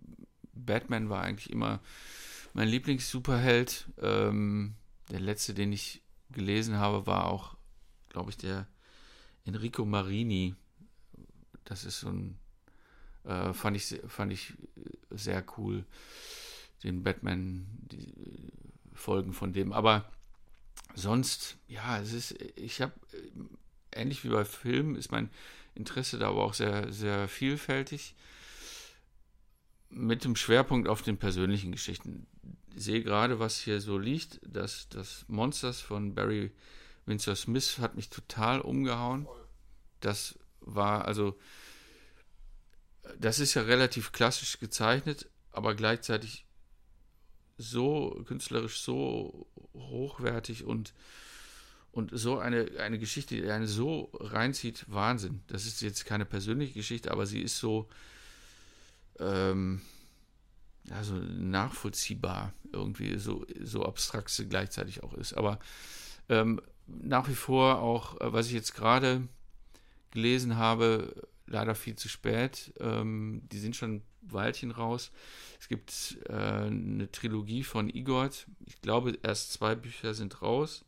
Batman war eigentlich immer mein Lieblings-Superheld. Ähm, der letzte, den ich gelesen habe, war auch, glaube ich, der Enrico Marini. Das ist so ein, äh, fand, ich, fand ich sehr cool, den Batman, die Folgen von dem. Aber sonst, ja, es ist, ich habe, ähnlich wie bei Filmen, ist mein Interesse da aber auch sehr, sehr vielfältig. Mit dem Schwerpunkt auf den persönlichen Geschichten. Ich sehe gerade, was hier so liegt, dass das Monsters von Barry Windsor Smith hat mich total umgehauen. Das war also, das ist ja relativ klassisch gezeichnet, aber gleichzeitig so künstlerisch, so hochwertig und, und so eine, eine Geschichte, die eine so reinzieht, Wahnsinn. Das ist jetzt keine persönliche Geschichte, aber sie ist so, ähm, also nachvollziehbar irgendwie, so, so abstrakt sie gleichzeitig auch ist. Aber ähm, nach wie vor auch, äh, was ich jetzt gerade gelesen habe, leider viel zu spät. Ähm, die sind schon ein Weilchen raus. Es gibt äh, eine Trilogie von Igor. Ich glaube, erst zwei Bücher sind raus.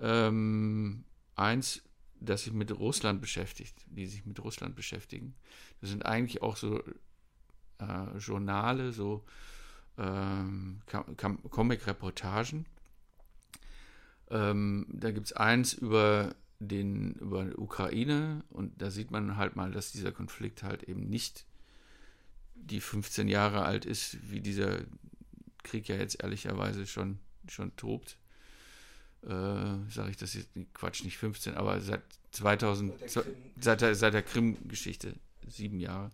Ähm, eins, das sich mit Russland beschäftigt, die sich mit Russland beschäftigen. Das sind eigentlich auch so äh, Journale, so ähm, Comic-Reportagen ähm, da gibt es eins über den über Ukraine und da sieht man halt mal, dass dieser Konflikt halt eben nicht die 15 Jahre alt ist, wie dieser Krieg ja jetzt ehrlicherweise schon, schon tobt. Äh, Sage ich das jetzt, Quatsch, nicht 15, aber seit 2000, seit der, seit der Krim-Geschichte, sieben Jahre.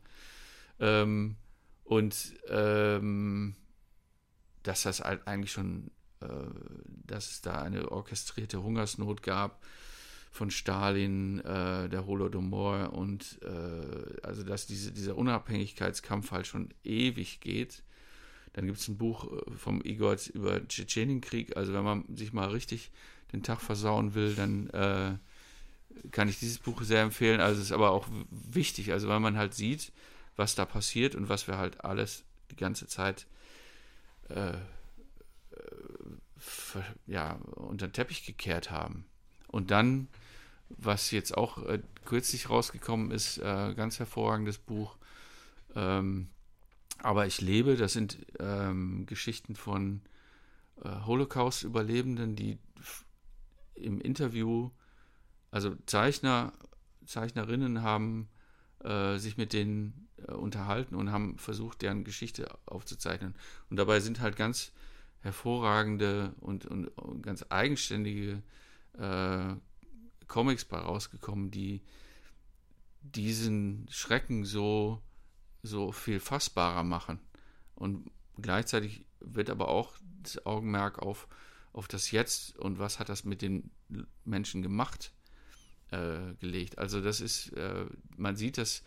Ähm, und ähm, dass das halt eigentlich schon äh, dass es da eine orchestrierte Hungersnot gab von Stalin, äh, der Holodomor und äh, also dass diese, dieser Unabhängigkeitskampf halt schon ewig geht. Dann gibt es ein Buch äh, vom Igor über Tschetschenienkrieg. Also wenn man sich mal richtig den Tag versauen will, dann äh, kann ich dieses Buch sehr empfehlen. Also es ist aber auch wichtig, also weil man halt sieht, was da passiert und was wir halt alles die ganze Zeit äh, ja, unter den Teppich gekehrt haben. Und dann, was jetzt auch äh, kürzlich rausgekommen ist, äh, ganz hervorragendes Buch, ähm, aber ich lebe, das sind ähm, Geschichten von äh, Holocaust-Überlebenden, die im Interview, also Zeichner, Zeichnerinnen haben äh, sich mit denen äh, unterhalten und haben versucht, deren Geschichte aufzuzeichnen. Und dabei sind halt ganz hervorragende und, und, und ganz eigenständige äh, Comics bei rausgekommen, die diesen Schrecken so, so viel fassbarer machen. Und gleichzeitig wird aber auch das Augenmerk auf, auf das Jetzt und was hat das mit den Menschen gemacht äh, gelegt. Also das ist, äh, man sieht, dass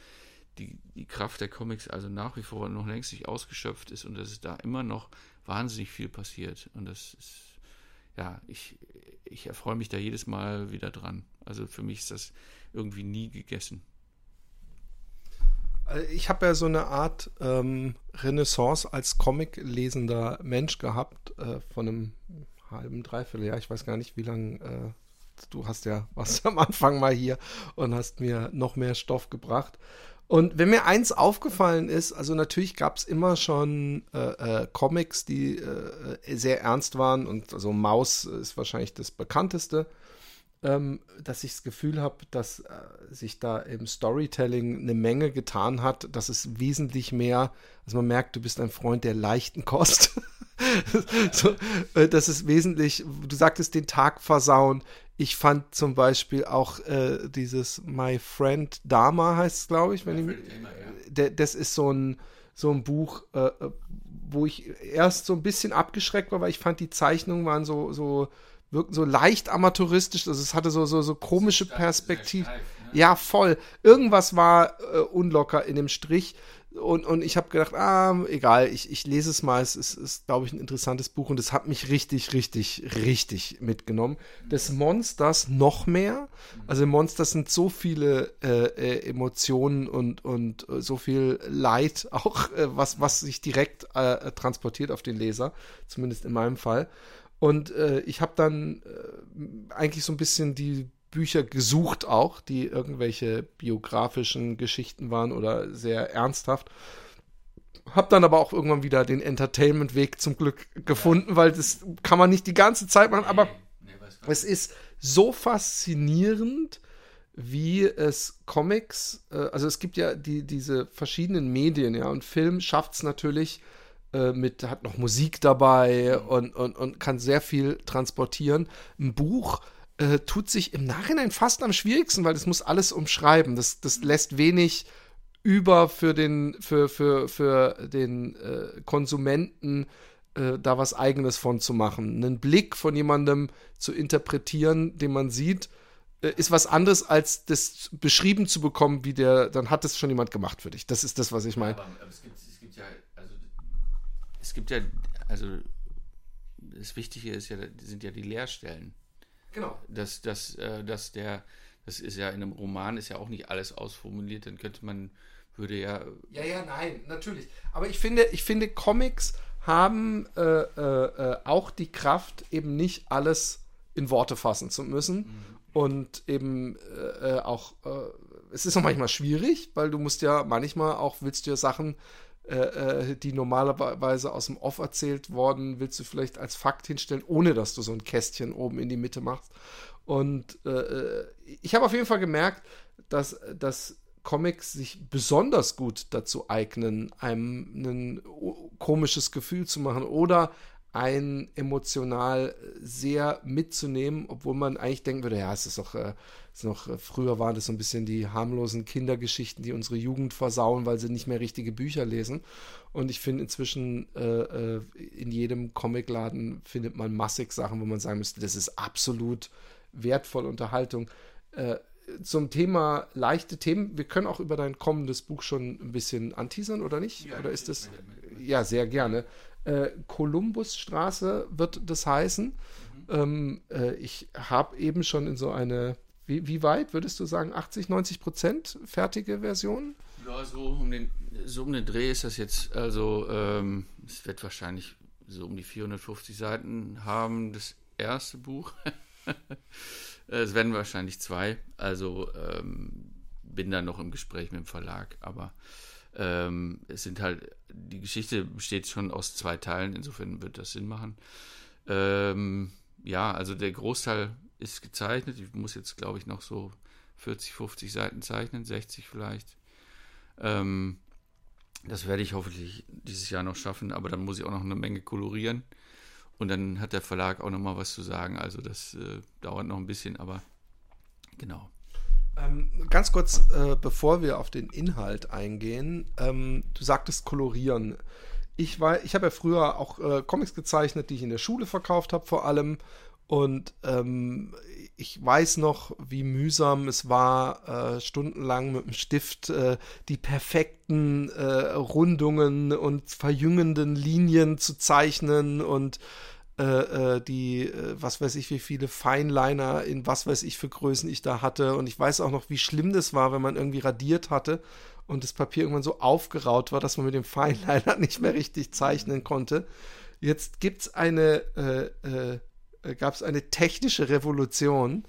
die, die Kraft der Comics also nach wie vor noch längst nicht ausgeschöpft ist und dass es da immer noch wahnsinnig viel passiert. Und das ist, ja, ich, ich erfreue mich da jedes Mal wieder dran. Also für mich ist das irgendwie nie gegessen. Äh, ich habe ja so eine Art ähm, Renaissance als Comic-lesender Mensch gehabt, äh, von einem halben, dreiviertel Jahr. Ich weiß gar nicht, wie lange. Äh, du hast ja was <laughs> am Anfang mal hier und hast mir noch mehr Stoff gebracht. Und wenn mir eins aufgefallen ist, also natürlich gab es immer schon äh, äh, Comics, die äh, sehr ernst waren und also Maus ist wahrscheinlich das bekannteste. ähm, dass ich das Gefühl habe, dass äh, sich da im Storytelling eine Menge getan hat, dass es wesentlich mehr, also man merkt, du bist ein Freund der leichten Kost. <laughs> <laughs> so, äh, das ist wesentlich, du sagtest den Tag versauen. Ich fand zum Beispiel auch äh, dieses My Friend Dharma heißt es, glaube ich, wenn ich, der, das ist so ein so ein Buch, äh, äh, wo ich erst so ein bisschen abgeschreckt war, weil ich fand die Zeichnungen waren so so wirken so leicht amateuristisch, also es hatte so so so komische Perspektiven. Ne? Ja, voll. Irgendwas war äh, unlocker in dem Strich und, und ich habe gedacht, ah, egal, ich, ich lese es mal. Es ist, ist glaube ich, ein interessantes Buch und es hat mich richtig, richtig, richtig mitgenommen. Des Monsters noch mehr. Also Monsters sind so viele äh, äh, Emotionen und, und äh, so viel Leid, auch <laughs> äh, was, was sich direkt äh, transportiert auf den Leser, zumindest in meinem Fall. Und äh, ich habe dann eigentlich so ein bisschen die Bücher gesucht auch, die irgendwelche biografischen Geschichten waren oder sehr ernsthaft. Hab dann aber auch irgendwann wieder den Entertainment-Weg zum Glück gefunden, ja. weil das kann man nicht die ganze Zeit machen, aber nee, nee, es ist so faszinierend, wie es Comics, äh, also es gibt ja die, diese verschiedenen Medien, ja, und Film schafft es natürlich äh, mit, hat noch Musik dabei und, und, und kann sehr viel transportieren. Ein Buch äh, tut sich im Nachhinein fast am schwierigsten, weil das muss alles umschreiben. Das, das lässt wenig über für den, für, für, für den äh, Konsumenten äh, da was eigenes von zu machen. Einen Blick von jemandem zu interpretieren, den man sieht, äh, ist was anderes, als das beschrieben zu bekommen, wie der, dann hat es schon jemand gemacht für dich. Das ist das, was ich meine. Aber, aber es, gibt, es gibt ja, also es gibt ja, also das Wichtige ist ja, sind ja die Leerstellen. Genau. Dass, dass, äh, dass der, das ist ja in einem Roman ist ja auch nicht alles ausformuliert, dann könnte man, würde ja. Ja, ja, nein, natürlich. Aber ich finde, ich finde, Comics haben äh, äh, äh auch die Kraft, eben nicht alles in Worte fassen zu müssen. Mhm. Und eben äh, äh, auch, es ist auch manchmal schwierig, weil du musst ja manchmal auch, willst du ja Sachen äh, äh, die normalerweise aus dem Off erzählt worden, willst du vielleicht als Fakt hinstellen, ohne dass du so ein Kästchen oben in die Mitte machst. Und äh, äh ich habe auf jeden Fall gemerkt, dass, dass Comics sich besonders gut dazu eignen, einem ein komisches Gefühl zu machen oder ein emotional sehr mitzunehmen, obwohl man eigentlich denken würde, ja, es ist doch, äh, ist noch, äh, früher waren das so ein bisschen die harmlosen Kindergeschichten, die unsere Jugend versauen, weil sie nicht mehr richtige Bücher lesen. Und ich finde inzwischen äh, äh, in jedem Comicladen findet man massig Sachen, wo man sagen müsste, das ist absolut wertvolle Unterhaltung. Äh, zum Thema leichte Themen, wir können auch über dein kommendes Buch schon ein bisschen anteasern, oder nicht? Ja, oder ist das? Ja, sehr gerne. Äh, Kolumbusstraße wird das heißen. Mhm. Ähm, äh, ich habe eben schon in so eine, wie, wie, weit würdest du sagen, 80, 90 Prozent fertige Version? Ja, so um den, so um den Dreh ist das jetzt, also ähm, es wird wahrscheinlich so um die 450 Seiten haben, das erste Buch. <laughs> es werden wahrscheinlich zwei, also ähm, bin da noch im Gespräch mit dem Verlag, aber ähm, es sind halt, die Geschichte besteht schon aus zwei Teilen, insofern wird das Sinn machen. Ähm, ja, also der Großteil ist gezeichnet. Ich muss jetzt, glaube ich, noch so 40, 50 Seiten zeichnen, 60 vielleicht. Ähm, das werde ich hoffentlich dieses Jahr noch schaffen, aber dann muss ich auch noch eine Menge kolorieren. Und dann hat der Verlag auch noch mal was zu sagen. Also das äh, dauert noch ein bisschen, aber genau. Ähm, ganz kurz, äh, bevor wir auf den Inhalt eingehen, ähm, du sagtest kolorieren. Ich, ich habe ja früher auch äh, Comics gezeichnet, die ich in der Schule verkauft habe, vor allem. Und ähm, ich weiß noch, wie mühsam es war, äh, stundenlang mit dem Stift äh, die perfekten äh, Rundungen und verjüngenden Linien zu zeichnen und äh, äh, die, äh, was weiß ich, wie viele Feinliner in was weiß ich für Größen ich da hatte. Und ich weiß auch noch, wie schlimm das war, wenn man irgendwie radiert hatte und das Papier irgendwann so aufgeraut war, dass man mit dem Feinliner <laughs> nicht mehr richtig zeichnen konnte. Jetzt gibt es eine, äh, äh, gab es eine technische Revolution, äh,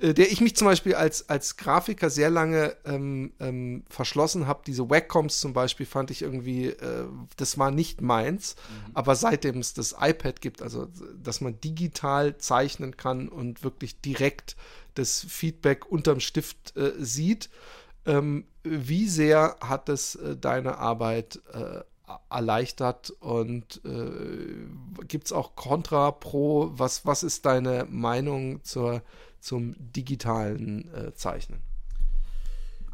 der ich mich zum Beispiel als, als Grafiker sehr lange ähm, ähm, verschlossen habe. Diese Waccoms zum Beispiel fand ich irgendwie, äh, das war nicht meins. Mhm. Aber seitdem es das iPad gibt, also dass man digital zeichnen kann und wirklich direkt das Feedback unterm Stift äh, sieht, ähm, wie sehr hat es äh, deine Arbeit äh, erleichtert und äh, gibt es auch Contra Pro? Was, was ist deine Meinung zur, zum digitalen äh, Zeichnen?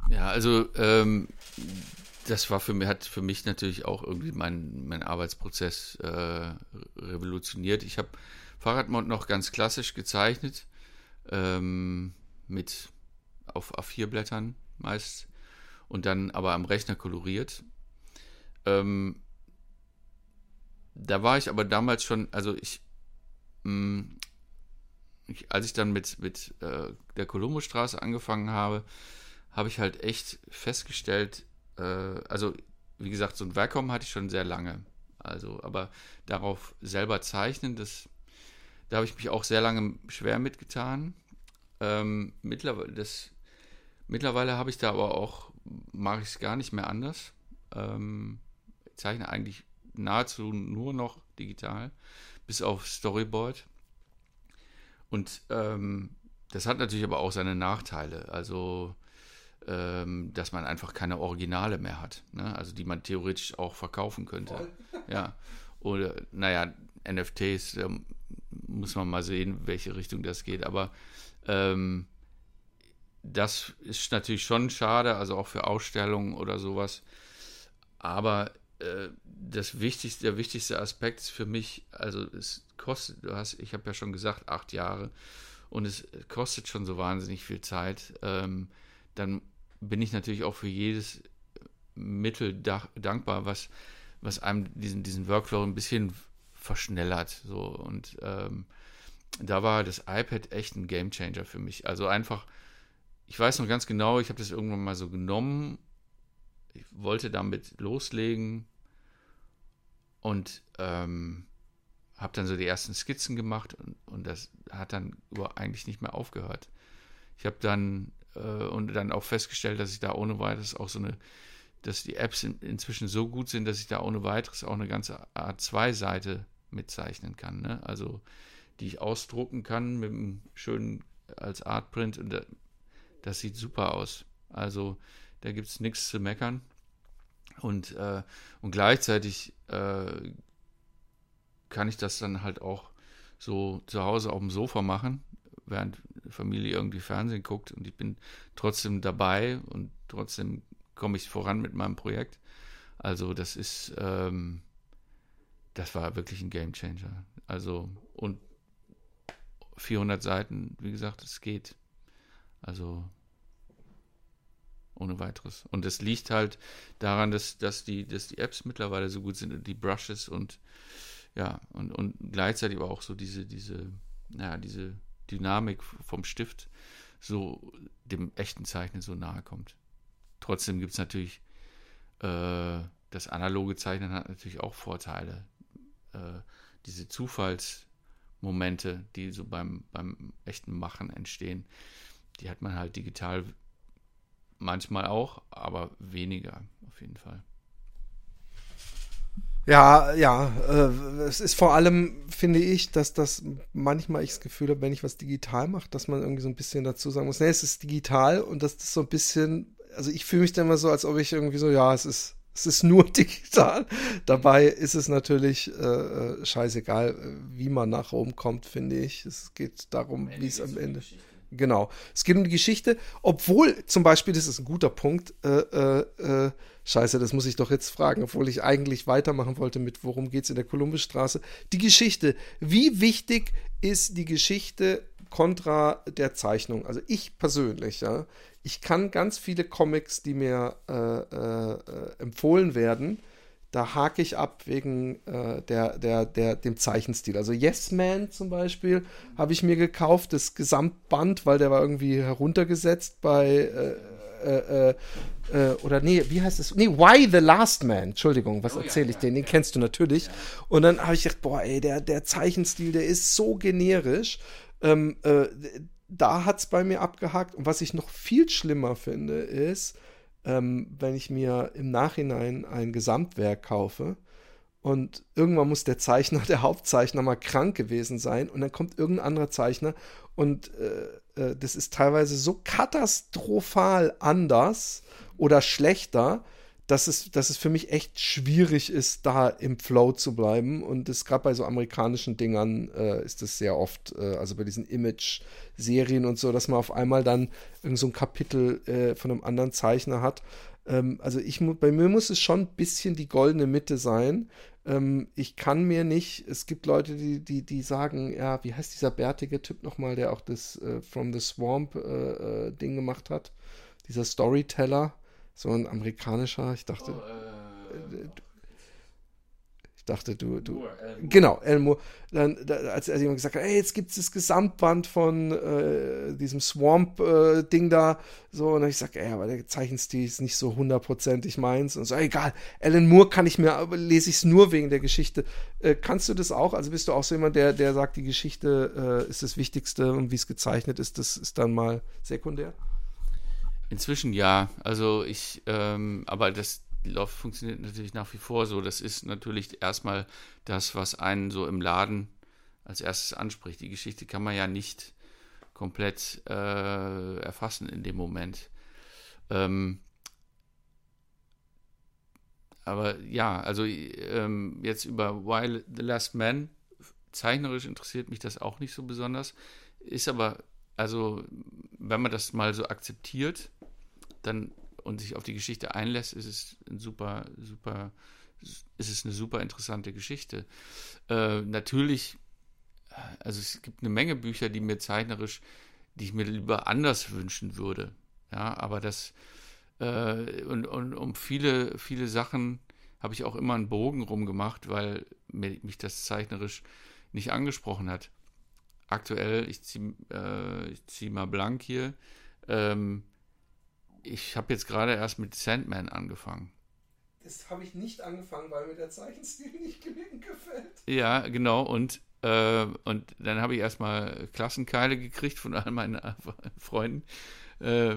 Ja, also ähm, das war für mich, hat für mich natürlich auch irgendwie mein, mein Arbeitsprozess äh, revolutioniert. Ich habe Fahrradmod noch ganz klassisch gezeichnet, ähm, mit auf A4-Blättern meist und dann aber am Rechner koloriert. Ähm, da war ich aber damals schon, also ich, mh, mm, ich als ich dann mit, mit äh, der Kolumbostraße angefangen habe, habe ich halt echt festgestellt, äh, also wie gesagt, so ein Werkom hatte ich schon sehr lange. Also, aber darauf selber zeichnen, das, da habe ich mich auch sehr lange schwer mitgetan. Ähm, mittlerweile, das, mittlerweile habe ich da aber auch, mache ich es gar nicht mehr anders. Ähm, zeichne eigentlich nahezu nur noch digital, bis auf Storyboard. Und ähm, das hat natürlich aber auch seine Nachteile. Also, ähm, dass man einfach keine Originale mehr hat. Ne? Also, die man theoretisch auch verkaufen könnte. Ja. Oder, naja, NFTs, da muss man mal sehen, welche Richtung das geht. Aber ähm, das ist natürlich schon schade, also auch für Ausstellungen oder sowas. Aber das wichtigste, der wichtigste Aspekt ist für mich, also es kostet, du hast, ich habe ja schon gesagt, acht Jahre und es kostet schon so wahnsinnig viel Zeit. Ähm, dann bin ich natürlich auch für jedes Mittel dankbar, was, was einem diesen, diesen Workflow ein bisschen verschnellert. So. Und ähm, da war das iPad echt ein Gamechanger für mich. Also einfach, ich weiß noch ganz genau, ich habe das irgendwann mal so genommen, ich wollte damit loslegen und ähm, habe dann so die ersten Skizzen gemacht und, und das hat dann eigentlich nicht mehr aufgehört. Ich habe dann äh, und dann auch festgestellt, dass ich da ohne weiteres auch so eine, dass die Apps in, inzwischen so gut sind, dass ich da ohne weiteres auch eine ganze A2-Seite mitzeichnen kann. Ne? Also die ich ausdrucken kann mit einem schönen als Artprint und da, das sieht super aus. Also da gibt es nichts zu meckern. Und, äh, und gleichzeitig äh, kann ich das dann halt auch so zu Hause auf dem Sofa machen, während Familie irgendwie Fernsehen guckt und ich bin trotzdem dabei und trotzdem komme ich voran mit meinem Projekt. Also das ist, ähm, das war wirklich ein Game Changer. Also und 400 Seiten, wie gesagt, es geht. Also ohne weiteres. Und es liegt halt daran, dass, dass, die, dass die Apps mittlerweile so gut sind, die Brushes und ja, und, und gleichzeitig aber auch so diese, diese, ja, diese Dynamik vom Stift so dem echten Zeichnen so nahe kommt. Trotzdem gibt es natürlich, äh, das analoge Zeichnen hat natürlich auch Vorteile. Äh, diese Zufallsmomente, die so beim, beim echten Machen entstehen, die hat man halt digital manchmal auch, aber weniger auf jeden Fall. Ja, ja, äh, es ist vor allem, finde ich, dass das manchmal ich das Gefühl habe, wenn ich was digital mache, dass man irgendwie so ein bisschen dazu sagen muss, nee, es ist digital und dass das so ein bisschen, also ich fühle mich dann immer so, als ob ich irgendwie so, ja, es ist, es ist nur <laughs> digital. Dabei ist es natürlich äh, äh scheißegal, wie man nach Rom kommt, finde ich. Es geht darum, wie es am Ende. Geschichte. Genau. Es geht um die Geschichte, obwohl zum Beispiel, das ist ein guter Punkt, äh, äh, äh, scheiße, das muss ich doch jetzt fragen, obwohl ich eigentlich weitermachen wollte mit, worum geht es in der Kolumbusstraße. Die Geschichte. Wie wichtig ist die Geschichte kontra der Zeichnung? Also ich persönlich, ja, ich kann ganz viele Comics, die mir äh, äh, äh, empfohlen werden, da hake ich ab wegen äh, der, der, der, dem Zeichenstil. Also Yes Man zum Beispiel habe ich mir gekauft, das Gesamtband, weil der war irgendwie heruntergesetzt bei äh, äh, äh, äh oder nee, wie heißt es? Nee, Why the Last Man. Entschuldigung, was oh, erzähle ich ja, den? Den kennst du natürlich. Ja. Und dann habe ich gedacht, boah, ey, der, der Zeichenstil, der ist so generisch. Ähm, äh, da hat es bei mir abgehakt. Und was ich noch viel schlimmer finde, ist, ähm, wenn ich mir im Nachhinein ein Gesamtwerk kaufe und irgendwann muss der Zeichner, <laughs> der Hauptzeichner mal krank gewesen sein und dann kommt irgendein anderer Zeichner und äh, äh, das ist teilweise so katastrophal anders oder schlechter, dass es, dass es für mich echt schwierig ist, da im Flow zu bleiben. Und das gerade bei so amerikanischen Dingern äh, ist das sehr oft, äh, also bei diesen Image-Serien und so, dass man auf einmal dann irgend so ein Kapitel äh, von einem anderen Zeichner hat. Ähm, also ich, bei mir muss es schon ein bisschen die goldene Mitte sein. Ähm, ich kann mir nicht, es gibt Leute, die, die, die sagen, ja, wie heißt dieser bärtige Typ nochmal, der auch das äh, From the Swamp äh, äh, Ding gemacht hat? Dieser Storyteller, so ein amerikanischer, ich dachte. Oh, äh, ich dachte, du, du. Moore, genau, Elmo. Dann, da, als, als jemand gesagt hat, ey, jetzt gibt es das Gesamtband von äh, diesem Swamp-Ding äh, da. So, und dann ich sage, ey, aber der Zeichenstil ist nicht so hundertprozentig meins. Und so, egal, Alan Moore kann ich mir, lese ich es nur wegen der Geschichte. Äh, kannst du das auch? Also bist du auch so jemand, der, der sagt, die Geschichte äh, ist das Wichtigste und wie es gezeichnet ist, das ist dann mal sekundär? Inzwischen ja. Also ich, ähm, aber das Lauf funktioniert natürlich nach wie vor so. Das ist natürlich erstmal das, was einen so im Laden als erstes anspricht. Die Geschichte kann man ja nicht komplett äh, erfassen in dem Moment. Ähm, aber ja, also ähm, jetzt über While the Last Man, zeichnerisch interessiert mich das auch nicht so besonders. Ist aber, also, wenn man das mal so akzeptiert, dann und sich auf die Geschichte einlässt, ist es ein super, super, ist es eine super interessante Geschichte. Äh, natürlich, also es gibt eine Menge Bücher, die mir zeichnerisch, die ich mir lieber anders wünschen würde. Ja, aber das äh, und, und um viele, viele Sachen habe ich auch immer einen Bogen rumgemacht, weil mich das zeichnerisch nicht angesprochen hat. Aktuell, ich ziehe äh, zieh mal blank hier, ähm, ich habe jetzt gerade erst mit Sandman angefangen. Das habe ich nicht angefangen, weil mir der Zeichenstil <laughs> nicht genügend gefällt. Ja, genau. Und, äh, und dann habe ich erstmal Klassenkeile gekriegt von all meinen <laughs> Freunden. Äh,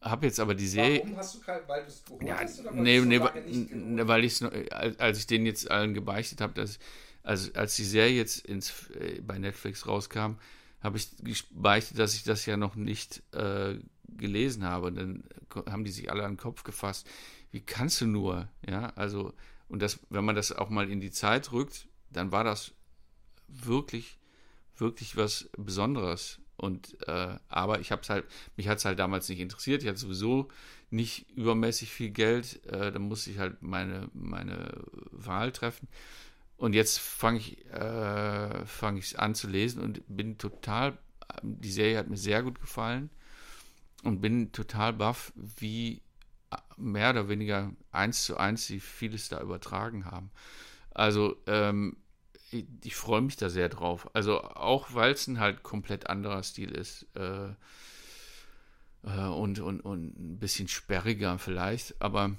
habe jetzt aber die Serie. Warum hast du keinen, weil du es geholt ja, hast? Oder weil nee, nee, weil ich als, als ich den jetzt allen gebeichtet habe, dass also als die Serie jetzt ins, äh, bei Netflix rauskam, habe ich gebeichtet, dass ich das ja noch nicht äh, gelesen habe. Und dann haben die sich alle an den Kopf gefasst. Wie kannst du nur? Ja, also, und das, wenn man das auch mal in die Zeit rückt, dann war das wirklich, wirklich was Besonderes. Und äh, aber ich habe es halt, mich hat es halt damals nicht interessiert. Ich hatte sowieso nicht übermäßig viel Geld. Äh, da musste ich halt meine, meine Wahl treffen. Und jetzt fange ich, äh, fang ich an zu lesen und bin total, die Serie hat mir sehr gut gefallen und bin total baff, wie mehr oder weniger eins zu eins sie vieles da übertragen haben. Also ähm, ich, ich freue mich da sehr drauf. Also auch weil es ein halt komplett anderer Stil ist äh, äh, und, und, und ein bisschen sperriger vielleicht. Aber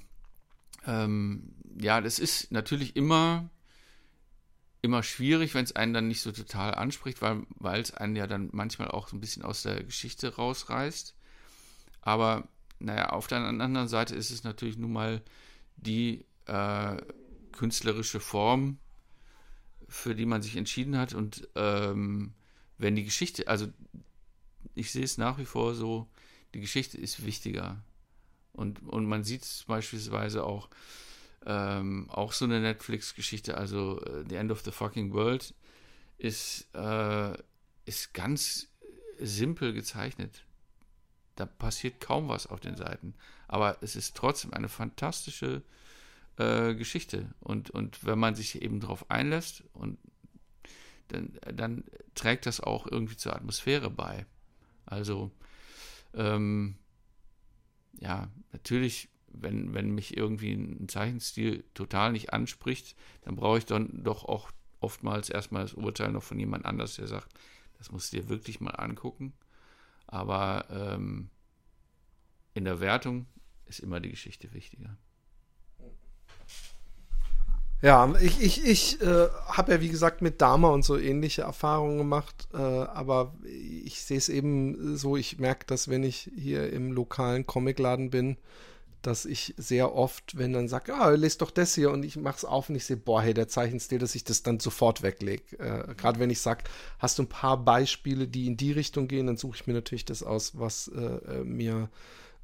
ähm, ja, das ist natürlich immer immer schwierig, wenn es einen dann nicht so total anspricht, weil es einen ja dann manchmal auch so ein bisschen aus der Geschichte rausreißt. Aber naja, auf der anderen Seite ist es natürlich nun mal die äh, künstlerische Form, für die man sich entschieden hat. Und ähm, wenn die Geschichte, also ich sehe es nach wie vor so, die Geschichte ist wichtiger. Und, und man sieht es beispielsweise auch, ähm, auch so eine Netflix-Geschichte, also uh, The End of the Fucking World, ist, äh, ist ganz simpel gezeichnet. Da passiert kaum was auf den Seiten. Aber es ist trotzdem eine fantastische äh, Geschichte. Und, und wenn man sich eben darauf einlässt, und dann, dann trägt das auch irgendwie zur Atmosphäre bei. Also, ähm, ja, natürlich, wenn, wenn mich irgendwie ein Zeichenstil total nicht anspricht, dann brauche ich dann doch auch oftmals erstmal das Urteil noch von jemand anders, der sagt, das musst du dir wirklich mal angucken. Aber ähm, in der Wertung ist immer die Geschichte wichtiger. Ja, ich, ich, ich äh, habe ja wie gesagt mit Dama und so ähnliche Erfahrungen gemacht, äh, aber ich sehe es eben so, ich merke, dass wenn ich hier im lokalen Comicladen bin, dass ich sehr oft, wenn dann sagt, ah, lest doch das hier und ich mach's auf und ich sehe, boah, hey, der Zeichenstil, dass ich das dann sofort weglege. Äh, Gerade wenn ich sage, hast du ein paar Beispiele, die in die Richtung gehen, dann suche ich mir natürlich das aus, was äh, äh mir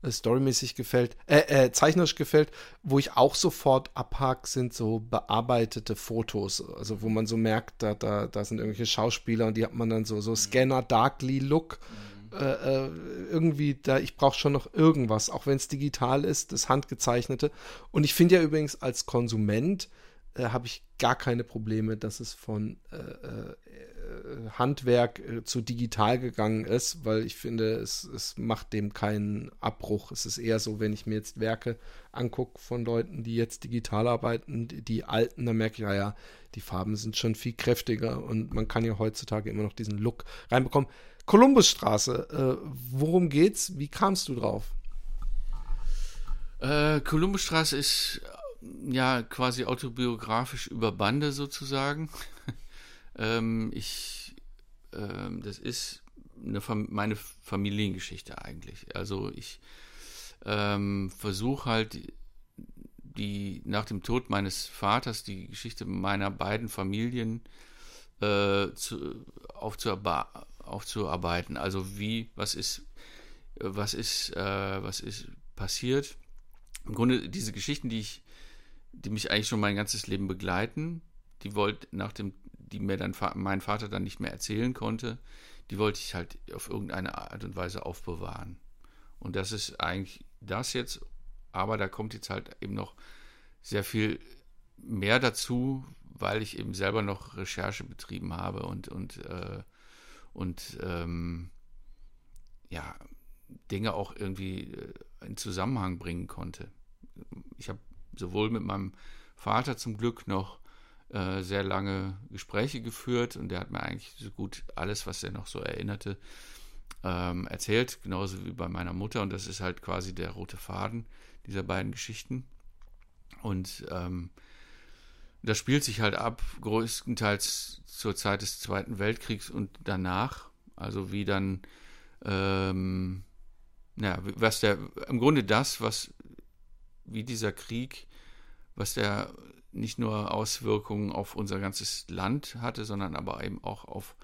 äh, storymäßig gefällt, äh, äh, zeichnerisch gefällt, wo ich auch sofort abhake, sind so bearbeitete Fotos, also wo man so merkt, da, da, da sind irgendwelche Schauspieler und die hat man dann so, so. Scanner Darkly Look. Mhm. Äh, äh, irgendwie da, ich brauche schon noch irgendwas, auch wenn es digital ist, das Handgezeichnete. Und ich finde ja übrigens als Konsument äh, habe ich gar keine Probleme, dass es von äh, äh, Handwerk zu digital gegangen ist, weil ich finde, es, es macht dem keinen Abbruch. Es ist eher so, wenn ich mir jetzt Werke angucke von Leuten, die jetzt digital arbeiten, die, die alten, dann merke ich, naja, die Farben sind schon viel kräftiger und man kann ja heutzutage immer noch diesen Look reinbekommen. Kolumbusstraße, äh, worum geht's? Wie kamst du drauf? Äh, Kolumbusstraße ist ja quasi autobiografisch über Bande sozusagen. <laughs> ähm, ich, ähm, das ist eine Fam meine Familiengeschichte eigentlich. Also ich ähm, versuche halt die nach dem Tod meines Vaters die Geschichte meiner beiden Familien äh, zu, aufzuarbeiten. Also wie, was ist, was ist, äh, was ist passiert? Im Grunde diese Geschichten, die ich die mich eigentlich schon mein ganzes Leben begleiten. Die wollte nach dem, die mir dann mein Vater dann nicht mehr erzählen konnte, die wollte ich halt auf irgendeine Art und Weise aufbewahren. Und das ist eigentlich das jetzt, aber da kommt jetzt halt eben noch sehr viel mehr dazu, weil ich eben selber noch Recherche betrieben habe und, und, äh, und ähm, ja, Dinge auch irgendwie äh, in Zusammenhang bringen konnte. Ich habe sowohl mit meinem Vater zum Glück noch äh, sehr lange Gespräche geführt und der hat mir eigentlich so gut alles, was er noch so erinnerte, ähm, erzählt, genauso wie bei meiner Mutter und das ist halt quasi der rote Faden dieser beiden Geschichten. Und ähm, das spielt sich halt ab, größtenteils zur Zeit des Zweiten Weltkriegs und danach. Also wie dann, ähm, ja, was der, im Grunde das, was wie dieser Krieg, was der nicht nur Auswirkungen auf unser ganzes Land hatte, sondern aber eben auch auf,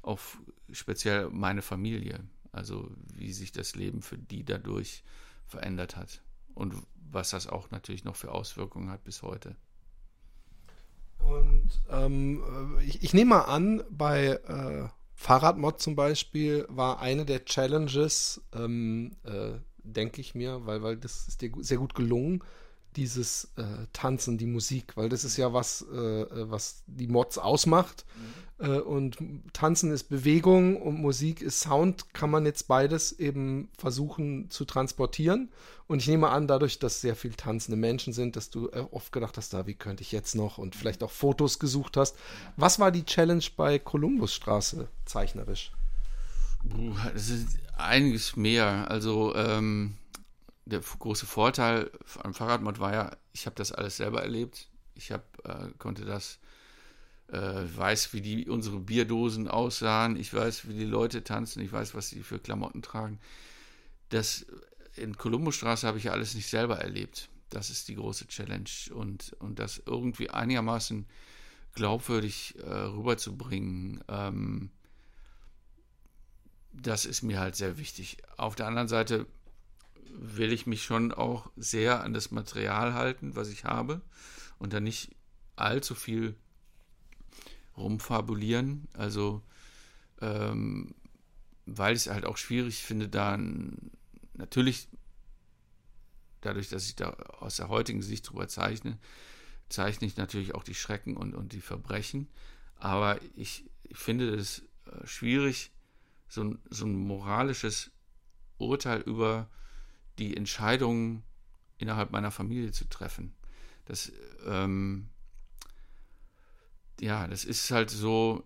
auf speziell meine Familie. Also wie sich das Leben für die dadurch verändert hat und was das auch natürlich noch für Auswirkungen hat bis heute. Und ähm, ich, ich, nehme mal an, bei äh, Fahrradmod zum Beispiel war eine der Challenges, ähm, äh, denke ich mir, weil, weil das ist dir sehr gut gelungen, dieses äh, Tanzen, die Musik, weil das ist ja was, äh, äh, was die Mods ausmacht. Mhm. Äh, und Tanzen ist Bewegung und Musik ist Sound, kann man jetzt beides eben versuchen zu transportieren. Und ich nehme an, dadurch, dass sehr viel tanzende Menschen sind, dass du äh, oft gedacht hast, da, wie könnte ich jetzt noch und vielleicht auch Fotos gesucht hast. Was war die Challenge bei Kolumbusstraße zeichnerisch? Das ist einiges mehr. Also ähm, der große Vorteil am Fahrradmod war ja, ich habe das alles selber erlebt. Ich hab, äh, konnte das, äh, weiß, wie die unsere Bierdosen aussahen. Ich weiß, wie die Leute tanzen. Ich weiß, was sie für Klamotten tragen. Das in Kolumbusstraße habe ich ja alles nicht selber erlebt. Das ist die große Challenge und und das irgendwie einigermaßen glaubwürdig äh, rüberzubringen. Ähm, das ist mir halt sehr wichtig. Auf der anderen Seite will ich mich schon auch sehr an das Material halten, was ich habe und dann nicht allzu viel rumfabulieren. Also, ähm, weil ich es halt auch schwierig finde, da natürlich, dadurch, dass ich da aus der heutigen Sicht drüber zeichne, zeichne ich natürlich auch die Schrecken und, und die Verbrechen. Aber ich, ich finde es äh, schwierig, so so ein moralisches Urteil über die Entscheidungen innerhalb meiner Familie zu treffen. Das, ähm, ja, das ist halt so,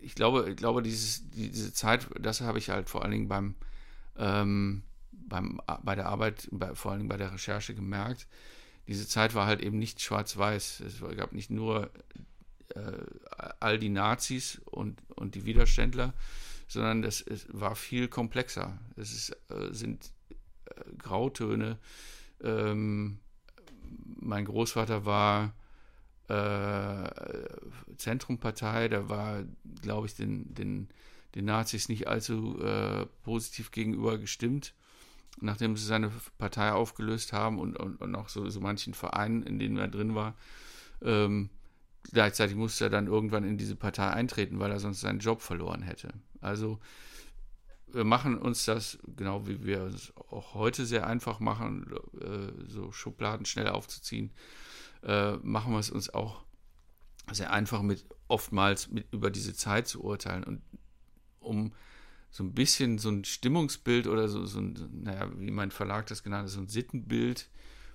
ich glaube, ich glaube, dieses, diese Zeit, das habe ich halt vor allen Dingen beim, ähm, beim, bei der Arbeit, bei, vor allen Dingen bei der Recherche gemerkt. diese Zeit war halt eben nicht schwarz-weiß. Es gab nicht nur äh, all die Nazis und, und die Widerständler, sondern das es war viel komplexer. Es ist, äh, sind äh, Grautöne. Ähm, mein Großvater war äh, Zentrumpartei, der war, glaube ich, den, den, den Nazis nicht allzu äh, positiv gegenüber gestimmt, nachdem sie seine Partei aufgelöst haben und, und, und auch so, so manchen Vereinen, in denen er drin war. Ähm, gleichzeitig musste er dann irgendwann in diese Partei eintreten, weil er sonst seinen Job verloren hätte. Also wir machen uns das, genau wie wir es auch heute sehr einfach machen, äh, so Schubladen schnell aufzuziehen, äh, machen wir es uns auch sehr einfach mit oftmals mit über diese Zeit zu urteilen und um so ein bisschen so ein Stimmungsbild oder so, so ein, naja, wie mein Verlag das genannt hat, so ein Sittenbild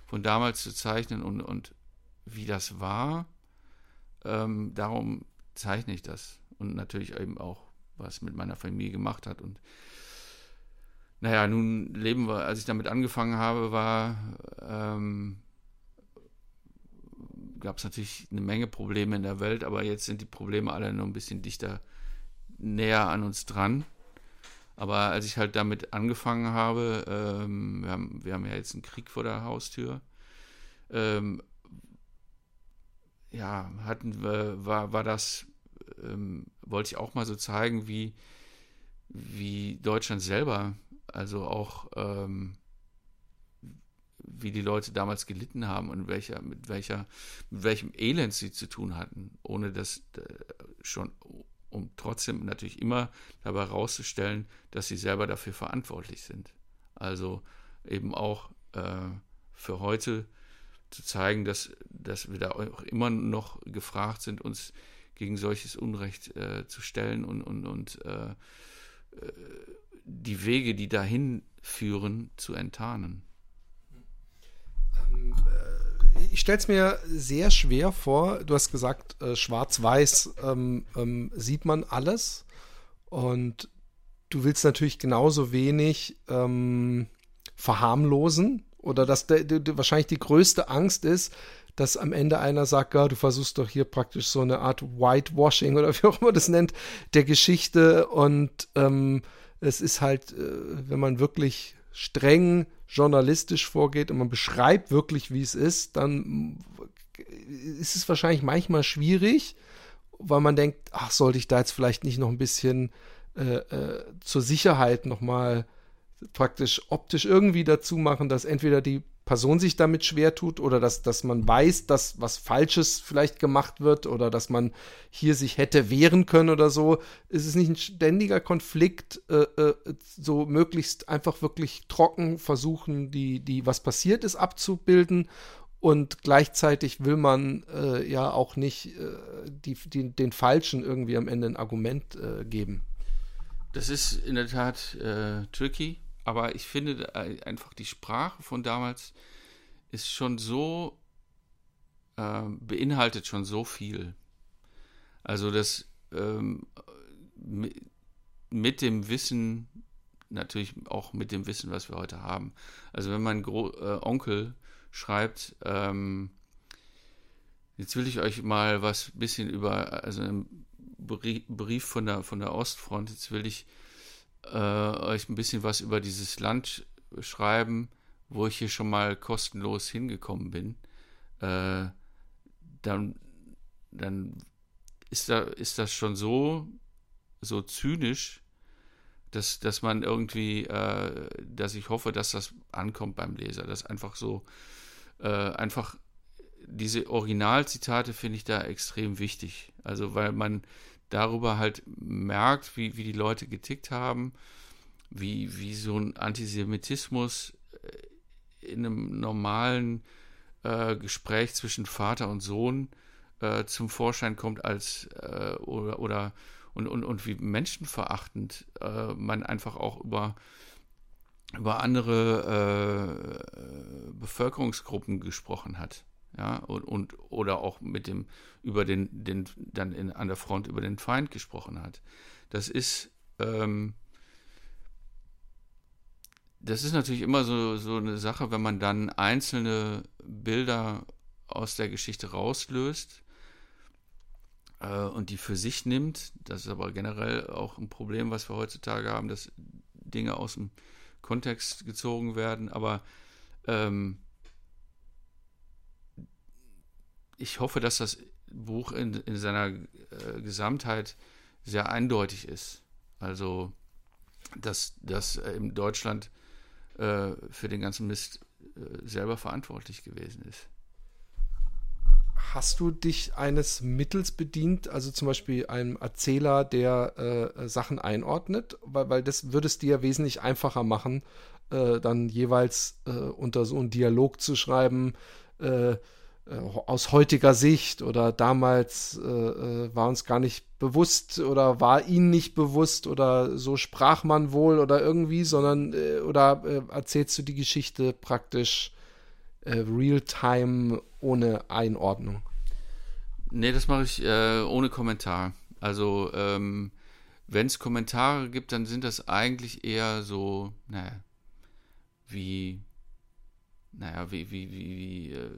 von damals zu zeichnen und, und wie das war. Ähm, darum zeichne ich das und natürlich eben auch, was mit meiner Familie gemacht hat. Und naja, nun leben wir, als ich damit angefangen habe, war ähm, gab es natürlich eine Menge Probleme in der Welt, aber jetzt sind die Probleme alle noch ein bisschen dichter näher an uns dran. Aber als ich halt damit angefangen habe, ähm, wir, haben, wir haben ja jetzt einen Krieg vor der Haustür, ähm, ja, hatten wir, war, war das, ähm, wollte ich auch mal so zeigen, wie, wie Deutschland selber, also auch ähm, wie die Leute damals gelitten haben und welcher, mit, welcher, mit welchem Elend sie zu tun hatten, ohne das äh, schon, um trotzdem natürlich immer dabei herauszustellen, dass sie selber dafür verantwortlich sind. Also eben auch äh, für heute zu zeigen, dass, dass wir da auch immer noch gefragt sind, uns gegen solches Unrecht äh, zu stellen und, und, und äh, äh die Wege, die dahin führen, zu enttarnen. ich stelle es mir sehr schwer vor. Du hast gesagt, äh, schwarz-weiß ähm, ähm, sieht man alles. Und du willst natürlich genauso wenig ähm, verharmlosen oder dass der, der, wahrscheinlich die größte Angst ist, dass am Ende einer sagt, ja, du versuchst doch hier praktisch so eine Art Whitewashing oder <laughs> wie auch immer das nennt, der Geschichte. Und ähm, es ist halt, äh, wenn man wirklich streng journalistisch vorgeht und man beschreibt wirklich, wie es ist, dann ist es wahrscheinlich manchmal schwierig, weil man denkt, ach, sollte ich da jetzt vielleicht nicht noch ein bisschen äh, äh, zur Sicherheit nochmal praktisch optisch irgendwie dazu machen, dass entweder die Person sich damit schwer tut oder dass, dass man weiß, dass was Falsches vielleicht gemacht wird oder dass man hier sich hätte wehren können oder so. Ist es nicht ein ständiger Konflikt, äh, äh, so möglichst einfach wirklich trocken versuchen, die, die, was passiert ist, abzubilden und gleichzeitig will man äh, ja auch nicht äh, die, die, den Falschen irgendwie am Ende ein Argument äh, geben. Das ist in der Tat äh, tricky aber ich finde einfach die Sprache von damals ist schon so, äh, beinhaltet schon so viel. Also das ähm, mit dem Wissen, natürlich auch mit dem Wissen, was wir heute haben. Also wenn mein Gro äh, Onkel schreibt, ähm, jetzt will ich euch mal was bisschen über, also einen Brief von der, von der Ostfront, jetzt will ich äh, euch ein bisschen was über dieses Land schreiben, wo ich hier schon mal kostenlos hingekommen bin, äh, dann, dann ist, da, ist das schon so, so zynisch, dass, dass man irgendwie, äh, dass ich hoffe, dass das ankommt beim Leser, dass einfach so, äh, einfach diese Originalzitate finde ich da extrem wichtig. Also, weil man darüber halt merkt, wie, wie die Leute getickt haben, wie, wie so ein Antisemitismus äh, in einem normalen äh, Gespräch zwischen Vater und Sohn äh, zum Vorschein kommt als äh, oder, oder und, und, und wie menschenverachtend äh, man einfach auch über über andere äh, Bevölkerungsgruppen gesprochen hat ja, und, und oder auch mit dem, über den, den dann in, an der Front über den Feind gesprochen hat. Das ist, ähm, das ist natürlich immer so, so eine Sache, wenn man dann einzelne Bilder aus der Geschichte rauslöst äh, und die für sich nimmt. Das ist aber generell auch ein Problem, was wir heutzutage haben, dass Dinge aus dem Kontext gezogen werden. Aber ähm, ich hoffe, dass das Buch in, in seiner äh, Gesamtheit sehr eindeutig ist. Also, dass, dass in Deutschland äh, für den ganzen Mist äh, selber verantwortlich gewesen ist. Hast du dich eines Mittels bedient, also zum Beispiel einem Erzähler, der äh, Sachen einordnet? Weil, weil das würde es dir wesentlich einfacher machen, äh, dann jeweils äh, unter so einen Dialog zu schreiben, äh, aus heutiger Sicht oder damals äh, äh, war uns gar nicht bewusst oder war ihnen nicht bewusst oder so sprach man wohl oder irgendwie, sondern äh, oder äh, erzählst du die Geschichte praktisch äh, real-time ohne Einordnung? Nee, das mache ich ohne Kommentar. Also ähm, wenn es Kommentare gibt, dann sind das eigentlich eher so, naja, wie naja, wie, wie, wie, wie äh,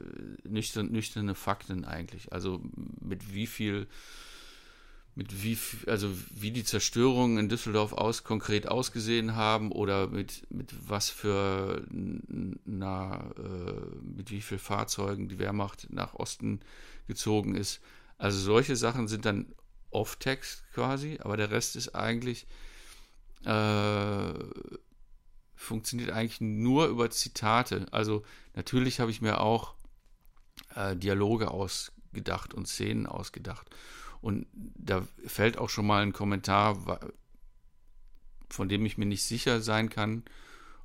nüchtern, nüchterne Fakten eigentlich. Also mit wie viel, mit wie also wie die Zerstörungen in Düsseldorf aus konkret ausgesehen haben oder mit, mit was für na, äh, mit wie viel Fahrzeugen die Wehrmacht nach Osten gezogen ist. Also solche Sachen sind dann Off-Text quasi, aber der Rest ist eigentlich äh, funktioniert eigentlich nur über Zitate. Also natürlich habe ich mir auch äh, Dialoge ausgedacht und Szenen ausgedacht. Und da fällt auch schon mal ein Kommentar, von dem ich mir nicht sicher sein kann,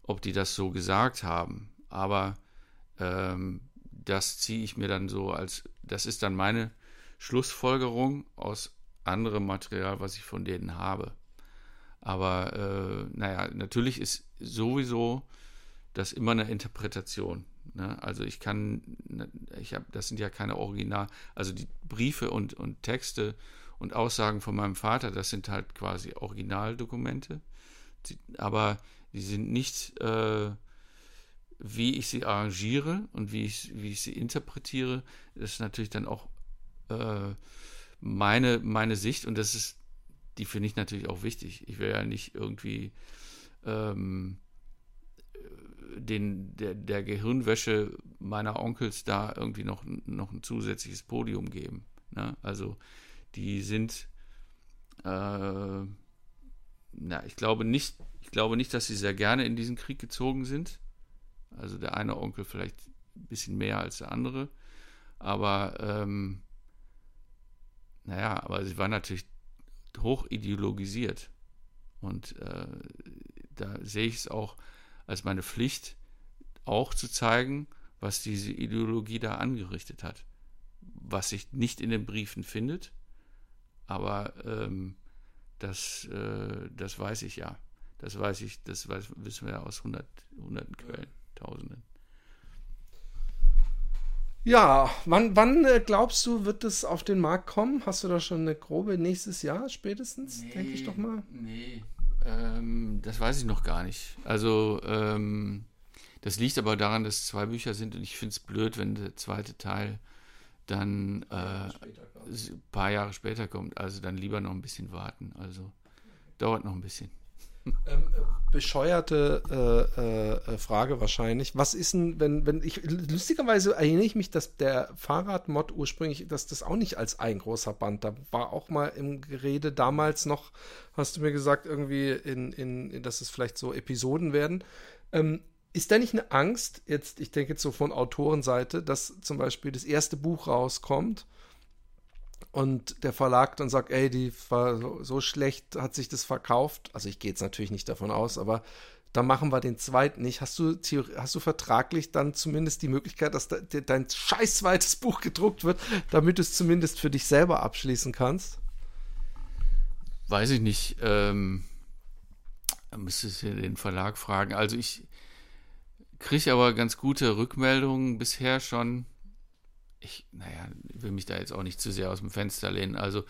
ob die das so gesagt haben. Aber ähm, das ziehe ich mir dann so als, das ist dann meine Schlussfolgerung aus anderem Material, was ich von denen habe. Aber äh, naja, natürlich ist sowieso das immer eine Interpretation. Ne? Also ich kann, ne, ich habe, das sind ja keine Original, also die Briefe und, und Texte und Aussagen von meinem Vater, das sind halt quasi Originaldokumente, aber die sind nicht, äh, wie ich sie arrangiere und wie ich, wie ich sie interpretiere, das ist natürlich dann auch äh, meine, meine Sicht und das ist die finde ich natürlich auch wichtig. Ich will ja nicht irgendwie ähm, den, der, der Gehirnwäsche meiner Onkels da irgendwie noch, noch ein zusätzliches Podium geben. Ne? Also die sind, äh, na, ich glaube nicht, ich glaube nicht, dass sie sehr gerne in diesen Krieg gezogen sind. Also der eine Onkel vielleicht ein bisschen mehr als der andere. Aber ähm, naja, aber sie waren natürlich hoch ideologisiert. Und äh, da sehe ich es auch als meine Pflicht, auch zu zeigen, was diese Ideologie da angerichtet hat. Was sich nicht in den Briefen findet, aber ähm, das, äh, das weiß ich ja. Das weiß ich, das weiß, wissen wir ja aus hundert, hunderten Quellen, tausenden. Ja, wann, wann äh, glaubst du, wird es auf den Markt kommen? Hast du da schon eine grobe nächstes Jahr spätestens, nee, denke ich doch mal? Nee, ähm, das weiß ich noch gar nicht. Also, ähm, das liegt aber daran, dass es zwei Bücher sind und ich finde es blöd, wenn der zweite Teil dann äh, ein paar Jahre später kommt. Also dann lieber noch ein bisschen warten. Also dauert noch ein bisschen. Ähm, äh, bescheuerte äh, äh, Frage wahrscheinlich. Was ist denn, wenn, wenn ich, lustigerweise erinnere ich mich, dass der Fahrradmod ursprünglich, dass das auch nicht als ein großer Band, da war auch mal im Gerede damals noch, hast du mir gesagt, irgendwie in, in, dass es vielleicht so Episoden werden. Ähm, ist da nicht eine Angst, jetzt, ich denke jetzt so von Autorenseite, dass zum Beispiel das erste Buch rauskommt und der Verlag dann sagt, ey, die war so, so schlecht, hat sich das verkauft. Also ich gehe jetzt natürlich nicht davon aus, aber da machen wir den zweiten nicht. Hast du, hast du vertraglich dann zumindest die Möglichkeit, dass dein scheiß zweites Buch gedruckt wird, damit du es zumindest für dich selber abschließen kannst? Weiß ich nicht. Ähm, müsstest du den Verlag fragen. Also ich kriege aber ganz gute Rückmeldungen bisher schon ich, naja, will mich da jetzt auch nicht zu sehr aus dem Fenster lehnen. Also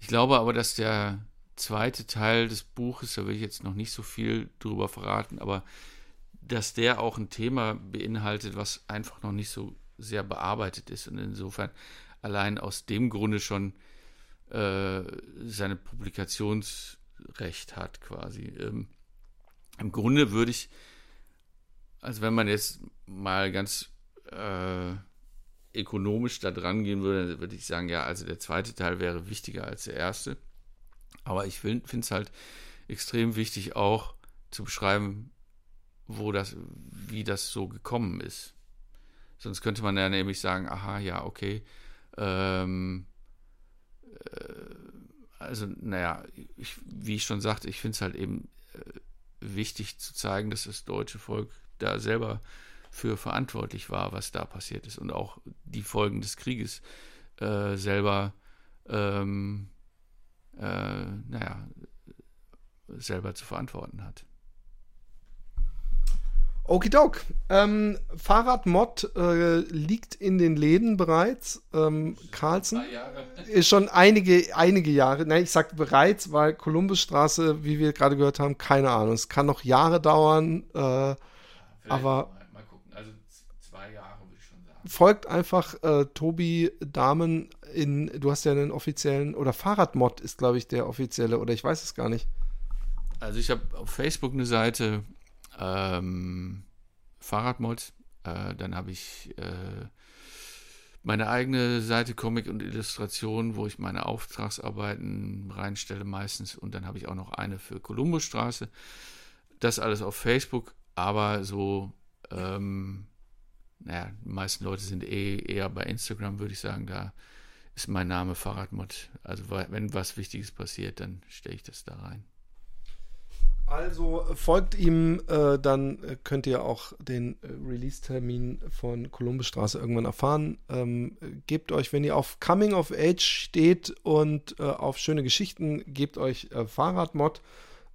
ich glaube aber, dass der zweite Teil des Buches, da will ich jetzt noch nicht so viel drüber verraten, aber dass der auch ein Thema beinhaltet, was einfach noch nicht so sehr bearbeitet ist und insofern allein aus dem Grunde schon äh, seine Publikationsrecht hat quasi. Ähm, Im Grunde würde ich, also wenn man jetzt mal ganz äh, ökonomisch da dran gehen würde, würde ich sagen, ja, also der zweite Teil wäre wichtiger als der erste. Aber ich finde es halt extrem wichtig auch zu beschreiben, wo das, wie das so gekommen ist. Sonst könnte man ja nämlich sagen, aha, ja, okay, ähm, äh, also, naja, ich, wie ich schon sagte, ich finde es halt eben äh, wichtig zu zeigen, dass das deutsche Volk da selber für verantwortlich war, was da passiert ist und auch die Folgen des Krieges äh, selber, ähm, äh, naja, selber zu verantworten hat. Okidok. Ähm, Fahrradmod äh, liegt in den Läden bereits. Ähm, Carlsen ist schon einige, einige Jahre. Nein, ich sag bereits, weil Kolumbusstraße, wie wir gerade gehört haben, keine Ahnung. Es kann noch Jahre dauern. Äh, aber mal, mal gucken. Also zwei Jahre würde ich schon sagen. Folgt einfach äh, Tobi Damen in. Du hast ja einen offiziellen oder Fahrradmod ist, glaube ich, der offizielle oder ich weiß es gar nicht. Also ich habe auf Facebook eine Seite ähm, Fahrradmod. Äh, dann habe ich äh, meine eigene Seite Comic und Illustration, wo ich meine Auftragsarbeiten reinstelle meistens. Und dann habe ich auch noch eine für Kolumbusstraße. Das alles auf Facebook, aber so, ähm, naja, die meisten Leute sind eh eher bei Instagram, würde ich sagen. Da ist mein Name Fahrradmod. Also wenn was Wichtiges passiert, dann stelle ich das da rein. Also folgt ihm, äh, dann könnt ihr auch den äh, Release-Termin von Kolumbusstraße irgendwann erfahren. Ähm, gebt euch, wenn ihr auf Coming of Age steht und äh, auf schöne Geschichten, gebt euch äh, Fahrradmod.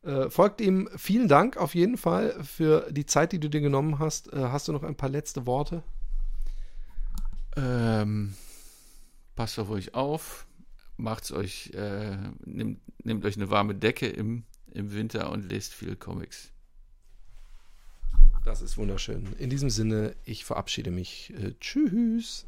Äh, folgt ihm. Vielen Dank auf jeden Fall für die Zeit, die du dir genommen hast. Äh, hast du noch ein paar letzte Worte? Ähm, passt auf euch auf. Macht's euch, nehmt, nehmt euch eine warme Decke im im Winter und lest viel Comics. Das ist wunderschön. In diesem Sinne, ich verabschiede mich. Äh, tschüss.